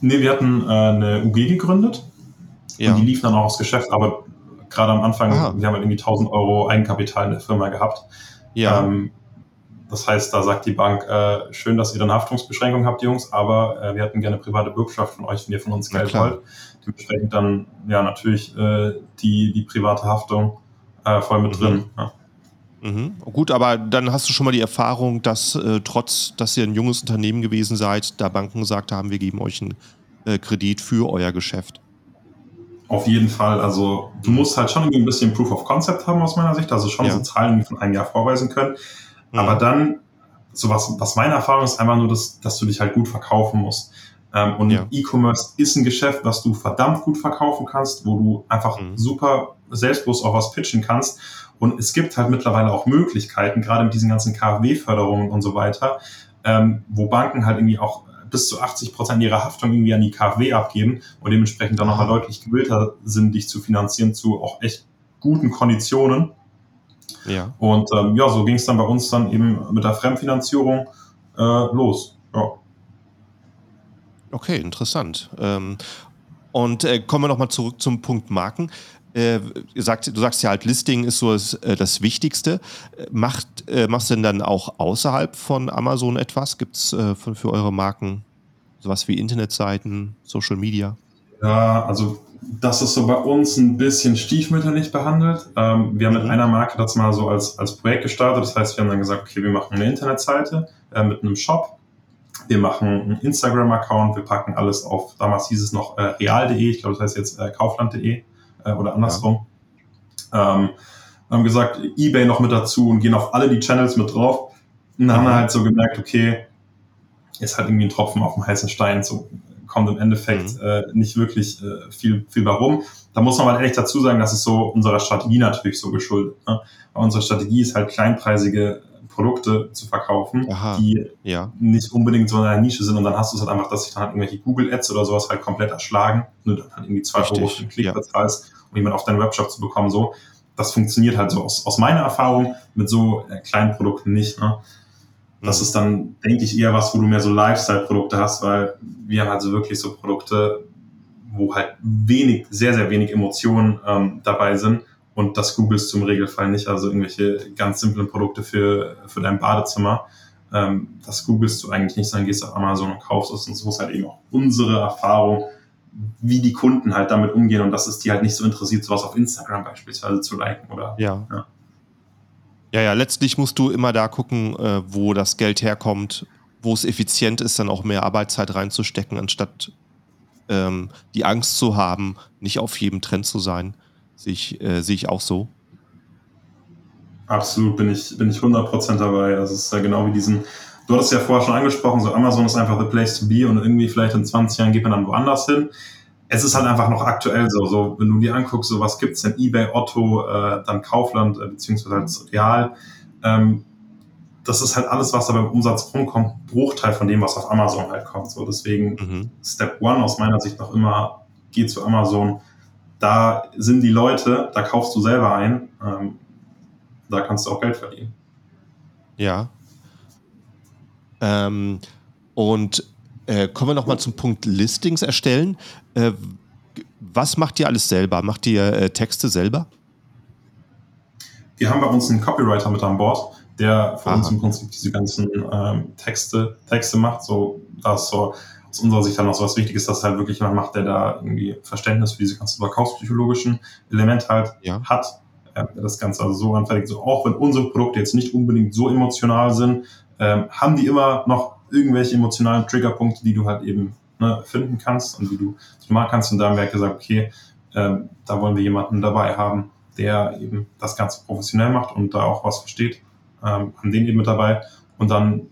Nee, wir hatten äh, eine UG gegründet ja. und die lief dann auch aufs Geschäft, aber gerade am Anfang, Aha. wir haben halt irgendwie 1000 Euro Eigenkapital in der Firma gehabt. Ja. Ähm, das heißt, da sagt die Bank, äh, schön, dass ihr dann Haftungsbeschränkung habt, Jungs, aber äh, wir hätten gerne private Bürgschaft von euch, wenn ihr von uns Geld wollt. Dementsprechend dann ja natürlich äh, die, die private Haftung äh, voll mit mhm. drin. Ja. Mhm. Gut, aber dann hast du schon mal die Erfahrung, dass äh, trotz, dass ihr ein junges Unternehmen gewesen seid, da Banken gesagt haben, wir geben euch einen äh, Kredit für euer Geschäft. Auf jeden Fall. Also du musst halt schon ein bisschen Proof of Concept haben aus meiner Sicht, also schon ja. so Zahlen von einem Jahr vorweisen können. Mhm. Aber dann, so was, was meine Erfahrung ist, einfach nur, dass, dass du dich halt gut verkaufen musst. Ähm, und ja. E-Commerce ist ein Geschäft, was du verdammt gut verkaufen kannst, wo du einfach mhm. super selbstbewusst auch was pitchen kannst. Und es gibt halt mittlerweile auch Möglichkeiten, gerade mit diesen ganzen KfW-Förderungen und so weiter, ähm, wo Banken halt irgendwie auch bis zu 80 Prozent ihrer Haftung irgendwie an die KfW abgeben und dementsprechend dann nochmal deutlich gewillter sind, dich zu finanzieren zu auch echt guten Konditionen. Ja. Und ähm, ja, so ging es dann bei uns dann eben mit der Fremdfinanzierung äh, los. Ja. Okay, interessant. Ähm, und äh, kommen wir nochmal zurück zum Punkt Marken. Äh, sagt, du sagst ja halt, Listing ist so das, äh, das Wichtigste. Macht, äh, machst du denn dann auch außerhalb von Amazon etwas? Gibt es äh, für, für eure Marken sowas wie Internetseiten, Social Media? Ja, also das ist so bei uns ein bisschen stiefmütterlich behandelt. Ähm, wir haben mhm. mit einer Marke das mal so als, als Projekt gestartet. Das heißt, wir haben dann gesagt, okay, wir machen eine Internetseite äh, mit einem Shop. Wir machen einen Instagram-Account. Wir packen alles auf, damals hieß es noch äh, real.de. Ich glaube, das heißt jetzt äh, kaufland.de äh, oder andersrum. Ja. Ähm, haben gesagt, eBay noch mit dazu und gehen auf alle die Channels mit drauf. Und dann haben wir halt so gemerkt, okay, ist halt irgendwie ein Tropfen auf dem heißen Stein. So kommt im Endeffekt mhm. äh, nicht wirklich äh, viel, viel warum. Da muss man mal ehrlich dazu sagen, das ist so unserer Strategie natürlich so geschuldet. Ne? Weil unsere Strategie ist halt kleinpreisige Produkte zu verkaufen, Aha, die ja. nicht unbedingt so in einer Nische sind und dann hast du es halt einfach, dass sich dann halt irgendwelche Google Ads oder sowas halt komplett erschlagen, nur dann halt irgendwie zwei Euro für Klick ja. bezahlst, um jemanden auf deinen Webshop zu bekommen, so. Das funktioniert halt so aus, aus meiner Erfahrung mit so äh, kleinen Produkten nicht. Ne? Das mhm. ist dann, denke ich, eher was, wo du mehr so Lifestyle-Produkte hast, weil wir haben also wirklich so Produkte, wo halt wenig, sehr, sehr wenig Emotionen ähm, dabei sind. Und das googelst du im Regelfall nicht. Also irgendwelche ganz simplen Produkte für, für dein Badezimmer. Ähm, das googelst du eigentlich nicht, sondern gehst auf Amazon und kaufst es. Und so ist halt eben auch unsere Erfahrung, wie die Kunden halt damit umgehen und dass es die halt nicht so interessiert, sowas auf Instagram beispielsweise zu liken oder. Ja. ja. Ja, ja, letztlich musst du immer da gucken, äh, wo das Geld herkommt, wo es effizient ist, dann auch mehr Arbeitszeit reinzustecken, anstatt ähm, die Angst zu haben, nicht auf jedem Trend zu sein. Sehe ich, äh, sehe ich auch so. Absolut, bin ich, bin ich 100% dabei. Das ist ja genau wie diesen, du hattest ja vorher schon angesprochen, so Amazon ist einfach the place to be und irgendwie vielleicht in 20 Jahren geht man dann woanders hin es ist halt einfach noch aktuell so. so wenn du dir anguckst, so was gibt's denn eBay, Otto, äh, dann Kaufland, äh, beziehungsweise halt Real, ähm, das ist halt alles, was da beim Umsatz rumkommt, Bruchteil von dem, was auf Amazon halt kommt. So, deswegen mhm. Step One aus meiner Sicht noch immer, geh zu Amazon. Da sind die Leute, da kaufst du selber ein, ähm, da kannst du auch Geld verdienen. Ja. Ähm, und äh, kommen wir nochmal zum Punkt Listings erstellen. Äh, was macht ihr alles selber? Macht ihr äh, Texte selber? Wir haben bei uns einen Copywriter mit an Bord, der für Aha. uns im Prinzip diese ganzen ähm, Texte, Texte macht. So, da ist so aus unserer Sicht dann noch so was Wichtiges, dass halt wirklich jemand macht, der da irgendwie Verständnis für diese ganzen verkaufspsychologischen Elemente halt ja. hat. Äh, das Ganze also so anfertigt. So auch wenn unsere Produkte jetzt nicht unbedingt so emotional sind, ähm, haben die immer noch irgendwelche emotionalen Triggerpunkte, die du halt eben ne, finden kannst und die du machen kannst. Und da haben wir halt gesagt, okay, ähm, da wollen wir jemanden dabei haben, der eben das Ganze professionell macht und da auch was versteht. Ähm, haben den eben mit dabei. Und dann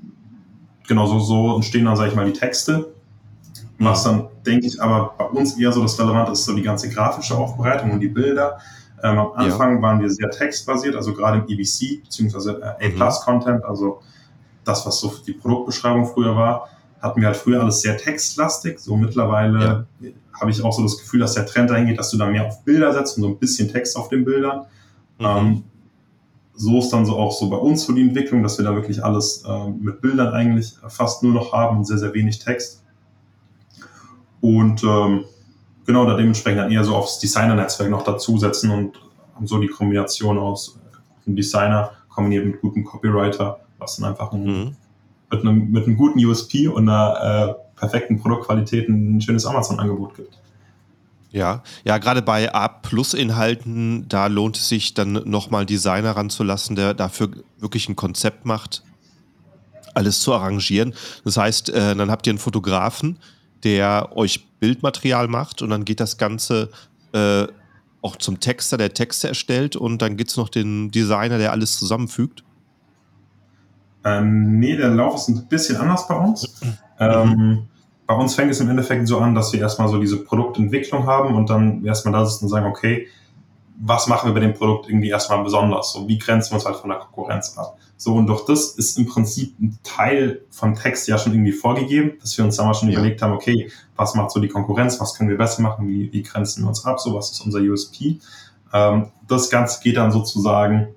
genau so, so entstehen dann, sage ich mal, die Texte. Was dann, denke ich, aber bei uns eher so das Relevante ist, so die ganze grafische Aufbereitung und die Bilder. Ähm, am Anfang ja. waren wir sehr textbasiert, also gerade im EBC, beziehungsweise äh, A-Plus-Content, also das, was so die Produktbeschreibung früher war, hatten wir halt früher alles sehr textlastig. So mittlerweile ja. habe ich auch so das Gefühl, dass der Trend dahin geht, dass du da mehr auf Bilder setzt und so ein bisschen Text auf den Bildern. Mhm. Ähm, so ist dann so auch so bei uns so die Entwicklung, dass wir da wirklich alles äh, mit Bildern eigentlich fast nur noch haben und sehr, sehr wenig Text. Und ähm, genau, da dementsprechend dann eher so aufs Designer-Netzwerk noch dazusetzen und so die Kombination aus einem Designer kombiniert mit gutem Copywriter, was dann einfach ein, mhm. mit, einem, mit einem guten USP und einer äh, perfekten Produktqualität ein schönes Amazon-Angebot gibt. Ja, ja, gerade bei A-Plus-Inhalten, da lohnt es sich dann nochmal Designer ranzulassen, der dafür wirklich ein Konzept macht, alles zu arrangieren. Das heißt, äh, dann habt ihr einen Fotografen, der euch Bildmaterial macht und dann geht das Ganze äh, auch zum Texter, der Texte erstellt und dann gibt es noch den Designer, der alles zusammenfügt. Ähm, nee, der Lauf ist ein bisschen anders bei uns. Mhm. Ähm, bei uns fängt es im Endeffekt so an, dass wir erstmal so diese Produktentwicklung haben und dann erstmal da sitzen und sagen, okay, was machen wir bei dem Produkt irgendwie erstmal besonders? So, wie grenzen wir uns halt von der Konkurrenz ab? So, und durch das ist im Prinzip ein Teil vom Text ja schon irgendwie vorgegeben, dass wir uns da mal schon ja. überlegt haben, okay, was macht so die Konkurrenz, was können wir besser machen, wie, wie grenzen wir uns ab, so was ist unser USP. Ähm, das Ganze geht dann sozusagen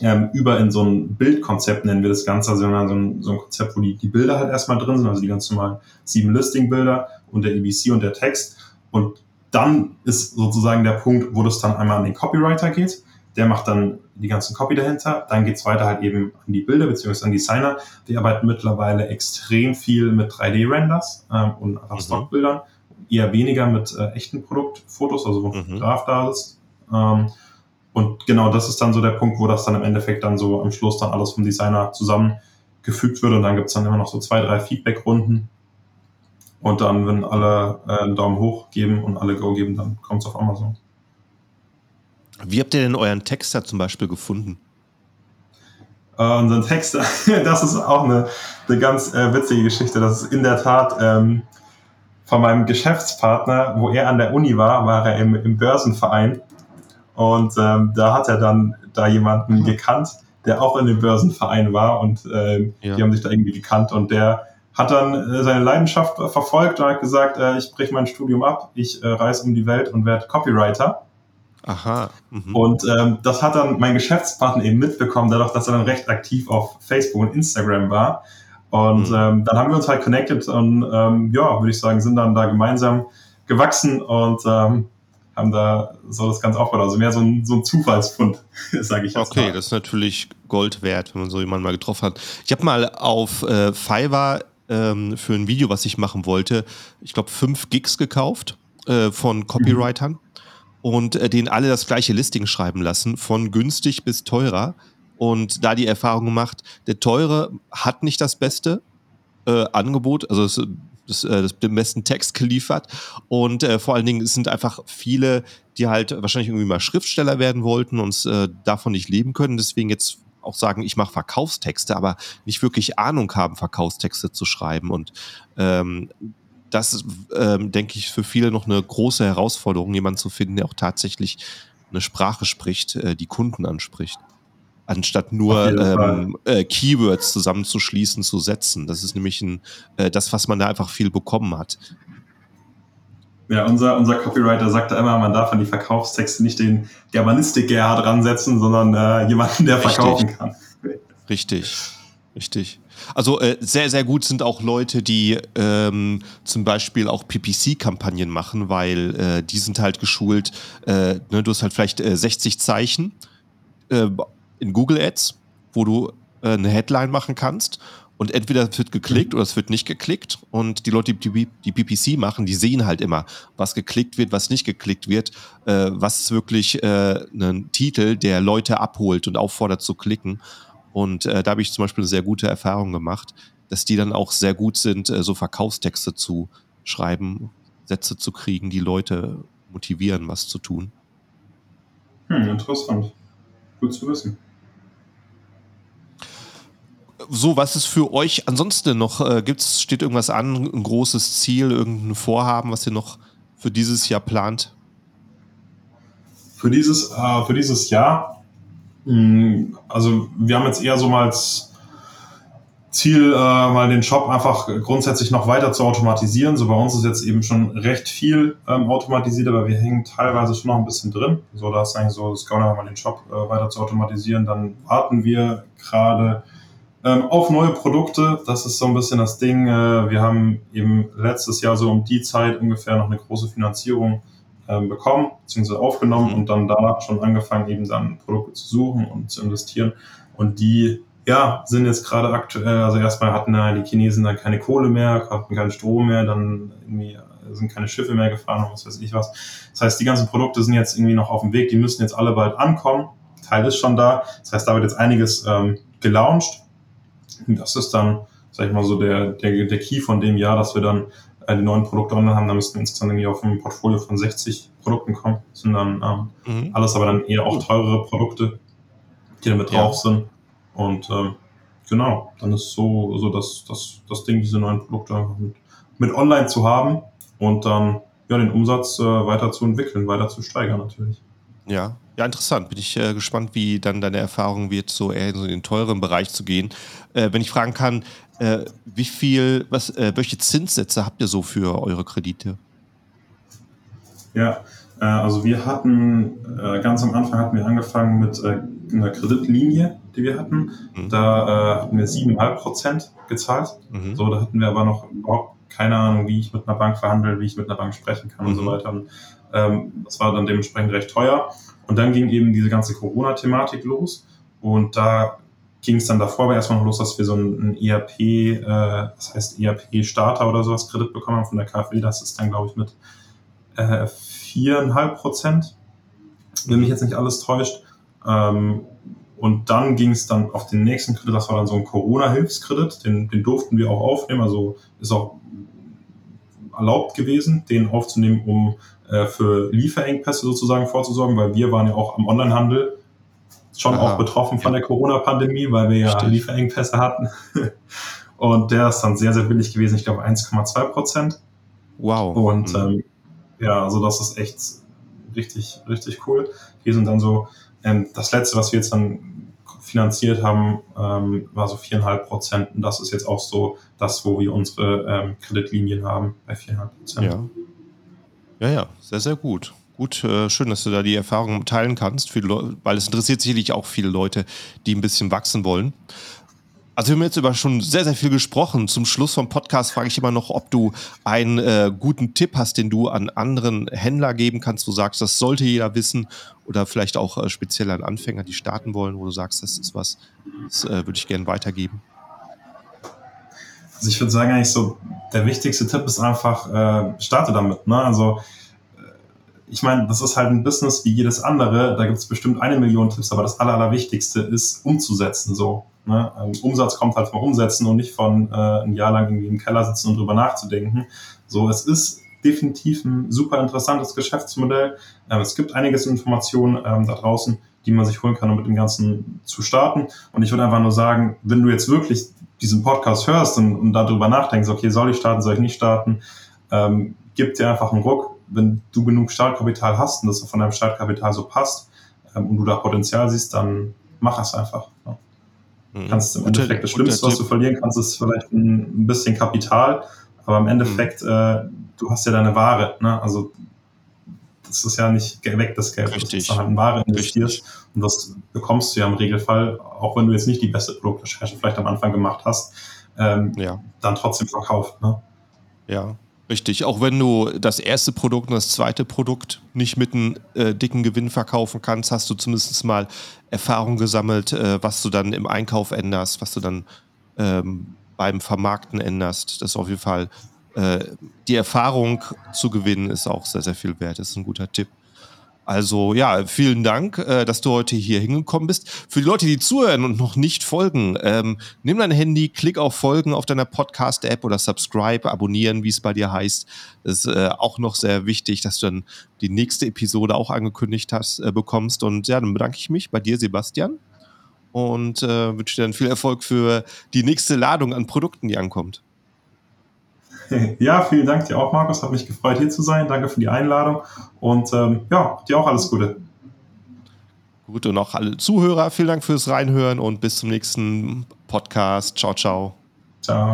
ähm, über in so ein Bildkonzept, nennen wir das Ganze, also so ein, so ein Konzept, wo die, die Bilder halt erstmal drin sind, also die ganz normalen sieben Listing-Bilder und der EBC und der Text. Und dann ist sozusagen der Punkt, wo das dann einmal an den Copywriter geht. Der macht dann die ganzen Copy dahinter. Dann geht's weiter halt eben an die Bilder beziehungsweise an Designer. Die arbeiten mittlerweile extrem viel mit 3D-Renders ähm, und einfach mhm. Stockbildern. Eher weniger mit äh, echten Produktfotos, also wo ein mhm. Fotograf da ist. Ähm, und genau das ist dann so der Punkt, wo das dann im Endeffekt dann so am Schluss dann alles vom Designer zusammengefügt wird und dann gibt's dann immer noch so zwei, drei Feedback-Runden. Und dann, wenn alle äh, einen Daumen hoch geben und alle Go geben, dann kommt's auf Amazon. Wie habt ihr denn euren Texter zum Beispiel gefunden? Äh, unseren Texter, [laughs] das ist auch eine, eine ganz äh, witzige Geschichte. Das ist in der Tat ähm, von meinem Geschäftspartner, wo er an der Uni war, war er im, im Börsenverein und ähm, da hat er dann da jemanden gekannt, der auch in dem Börsenverein war und äh, ja. die haben sich da irgendwie gekannt und der hat dann äh, seine Leidenschaft verfolgt und hat gesagt, äh, ich breche mein Studium ab, ich äh, reise um die Welt und werde Copywriter. Aha. Mhm. Und ähm, das hat dann mein Geschäftspartner eben mitbekommen, dadurch, dass er dann recht aktiv auf Facebook und Instagram war. Und mhm. ähm, dann haben wir uns halt connected und ähm, ja, würde ich sagen, sind dann da gemeinsam gewachsen und ähm, haben da so das Ganze aufgebaut. Also mehr so ein, so ein Zufallsfund, [laughs] sage ich jetzt Okay, mal. das ist natürlich Gold wert, wenn man so jemanden mal getroffen hat. Ich habe mal auf äh, Fiverr ähm, für ein Video, was ich machen wollte, ich glaube, fünf Gigs gekauft äh, von Copywritern mhm. und äh, denen alle das gleiche Listing schreiben lassen, von günstig bis teurer. Und da die Erfahrung gemacht, der teure hat nicht das beste äh, Angebot, also es das, äh, den besten Text geliefert. Und äh, vor allen Dingen sind einfach viele, die halt wahrscheinlich irgendwie mal Schriftsteller werden wollten und äh, davon nicht leben können. Deswegen jetzt auch sagen, ich mache Verkaufstexte, aber nicht wirklich Ahnung haben, Verkaufstexte zu schreiben. Und ähm, das ist, ähm, denke ich, für viele noch eine große Herausforderung, jemanden zu finden, der auch tatsächlich eine Sprache spricht, äh, die Kunden anspricht anstatt nur ähm, äh, Keywords zusammenzuschließen, zu setzen. Das ist nämlich ein, äh, das, was man da einfach viel bekommen hat. Ja, unser, unser Copywriter sagte immer, man darf an die Verkaufstexte nicht den Germanistik-Gerhard ransetzen, sondern äh, jemanden, der Richtig. verkaufen kann. Richtig, richtig. Also äh, sehr, sehr gut sind auch Leute, die ähm, zum Beispiel auch PPC-Kampagnen machen, weil äh, die sind halt geschult, äh, ne, du hast halt vielleicht 60 Zeichen äh, in Google Ads, wo du äh, eine Headline machen kannst. Und entweder es wird geklickt oder es wird nicht geklickt. Und die Leute, die die PPC machen, die sehen halt immer, was geklickt wird, was nicht geklickt wird, äh, was ist wirklich äh, ein Titel, der Leute abholt und auffordert zu klicken. Und äh, da habe ich zum Beispiel eine sehr gute Erfahrung gemacht, dass die dann auch sehr gut sind, äh, so Verkaufstexte zu schreiben, Sätze zu kriegen, die Leute motivieren, was zu tun. Hm, interessant. Gut zu wissen. So, was ist für euch ansonsten noch? Äh, gibt's, steht irgendwas an, ein großes Ziel, irgendein Vorhaben, was ihr noch für dieses Jahr plant? Für dieses, äh, für dieses Jahr, mh, hm, also wir haben jetzt eher so mal als Ziel, äh, mal den Shop einfach grundsätzlich noch weiter zu automatisieren. So bei uns ist jetzt eben schon recht viel ähm, automatisiert, aber wir hängen teilweise schon noch ein bisschen drin. So, da ist eigentlich so, es geht mal den Shop äh, weiter zu automatisieren. Dann warten wir gerade ähm, auf neue Produkte. Das ist so ein bisschen das Ding. Äh, wir haben eben letztes Jahr so um die Zeit ungefähr noch eine große Finanzierung ähm, bekommen, beziehungsweise aufgenommen mhm. und dann da schon angefangen, eben dann Produkte zu suchen und zu investieren. Und die ja, sind jetzt gerade aktuell, also erstmal hatten da die Chinesen dann keine Kohle mehr, hatten keinen Strom mehr, dann irgendwie sind keine Schiffe mehr gefahren und was weiß ich was. Das heißt, die ganzen Produkte sind jetzt irgendwie noch auf dem Weg, die müssen jetzt alle bald ankommen. Teil ist schon da. Das heißt, da wird jetzt einiges ähm, gelauncht. Und das ist dann, sag ich mal, so der, der, der Key von dem Jahr, dass wir dann äh, die neuen Produkte online haben. Da müssten wir insgesamt irgendwie auf ein Portfolio von 60 Produkten kommen. Das sind dann ähm, mhm. alles aber dann eher auch teurere Produkte, die damit ja. drauf sind. Und ähm, genau, dann ist so, so das, das, das Ding, diese neuen Produkte einfach mit, mit online zu haben und dann ja, den Umsatz äh, weiter zu entwickeln, weiter zu steigern natürlich. Ja, ja, interessant. Bin ich äh, gespannt, wie dann deine Erfahrung wird, so eher in so den teuren Bereich zu gehen. Äh, wenn ich fragen kann, äh, wie viel, was, äh, welche Zinssätze habt ihr so für eure Kredite? Ja, äh, also wir hatten äh, ganz am Anfang hatten wir angefangen mit einer Kreditlinie die wir hatten. Mhm. Da hatten wir 7,5 Prozent gezahlt. Mhm. So, da hatten wir aber noch überhaupt keine Ahnung, wie ich mit einer Bank verhandle, wie ich mit einer Bank sprechen kann mhm. und so mhm. weiter. Ähm, das war dann dementsprechend recht teuer. Und dann ging eben diese ganze Corona-Thematik los. Und da ging es dann davor aber erstmal noch los, dass wir so ein, ERP, äh, das heißt ERP-Starter oder sowas Kredit bekommen haben von der KfW. Das ist dann, glaube ich, mit äh, 4,5 Prozent, wenn mich jetzt nicht alles täuscht. Ähm, und dann ging es dann auf den nächsten Kredit, das war dann so ein Corona-Hilfskredit, den, den durften wir auch aufnehmen, also ist auch erlaubt gewesen, den aufzunehmen, um äh, für Lieferengpässe sozusagen vorzusorgen, weil wir waren ja auch am Onlinehandel schon Aha, auch betroffen von der Corona-Pandemie, weil wir ja Stimmt. Lieferengpässe hatten. [laughs] Und der ist dann sehr, sehr billig gewesen, ich glaube 1,2 Prozent. Wow. Und mhm. ähm, ja, also das ist echt richtig, richtig cool. Hier sind dann so, ähm, das letzte, was wir jetzt dann finanziert haben, ähm, war so viereinhalb Prozent. Und das ist jetzt auch so das, wo wir unsere ähm, Kreditlinien haben, bei viereinhalb Prozent. Ja. Ja, ja, sehr, sehr gut. Gut, äh, schön, dass du da die Erfahrung teilen kannst, weil es interessiert sicherlich auch viele Leute, die ein bisschen wachsen wollen. Also wir haben jetzt über schon sehr, sehr viel gesprochen. Zum Schluss vom Podcast frage ich immer noch, ob du einen äh, guten Tipp hast, den du an anderen Händler geben kannst, wo du sagst, das sollte jeder wissen oder vielleicht auch äh, speziell an Anfänger, die starten wollen, wo du sagst, das ist was, das äh, würde ich gerne weitergeben. Also ich würde sagen eigentlich so, der wichtigste Tipp ist einfach, äh, starte damit. Ne? Also ich meine, das ist halt ein Business wie jedes andere. Da gibt es bestimmt eine Million Tipps, aber das Aller, Allerwichtigste ist umzusetzen. So, ne? Ähm, Umsatz kommt halt vom Umsetzen und nicht von äh, ein Jahr lang irgendwie im Keller sitzen und drüber nachzudenken. So, es ist definitiv ein super interessantes Geschäftsmodell. Ähm, es gibt einiges Informationen ähm, da draußen, die man sich holen kann, um mit dem Ganzen zu starten. Und ich würde einfach nur sagen, wenn du jetzt wirklich diesen Podcast hörst und, und darüber nachdenkst, okay, soll ich starten, soll ich nicht starten, ähm, gib dir einfach einen Ruck, wenn du genug Startkapital hast und das von deinem Startkapital so passt ähm, und du da Potenzial siehst, dann mach es einfach. Ja. Mhm. Kannst im Endeffekt das Schlimmste, was du verlieren kannst, ist vielleicht ein, ein bisschen Kapital, aber im Endeffekt, mhm. äh, du hast ja deine Ware. Ne? Also das ist ja nicht weg, das Geld. Richtig. Ist halt in Ware investierst Richtig. und das bekommst du ja im Regelfall, auch wenn du jetzt nicht die beste Produktrecherche vielleicht am Anfang gemacht hast, ähm, ja. dann trotzdem verkauft. Ne? Ja, Richtig, auch wenn du das erste Produkt und das zweite Produkt nicht mit einem äh, dicken Gewinn verkaufen kannst, hast du zumindest mal Erfahrung gesammelt, äh, was du dann im Einkauf änderst, was du dann ähm, beim Vermarkten änderst. Das ist auf jeden Fall die Erfahrung zu gewinnen, ist auch sehr, sehr viel wert. Das ist ein guter Tipp. Also ja, vielen Dank, äh, dass du heute hier hingekommen bist. Für die Leute, die zuhören und noch nicht folgen, ähm, nimm dein Handy, klick auf Folgen auf deiner Podcast-App oder Subscribe, abonnieren, wie es bei dir heißt. Das ist äh, auch noch sehr wichtig, dass du dann die nächste Episode auch angekündigt hast, äh, bekommst. Und ja, dann bedanke ich mich bei dir, Sebastian, und äh, wünsche dir dann viel Erfolg für die nächste Ladung an Produkten, die ankommt. [laughs] Ja, vielen Dank dir auch, Markus. Hat mich gefreut, hier zu sein. Danke für die Einladung und ähm, ja, dir auch alles Gute. Gut, und auch alle Zuhörer, vielen Dank fürs Reinhören und bis zum nächsten Podcast. Ciao, ciao. Ciao.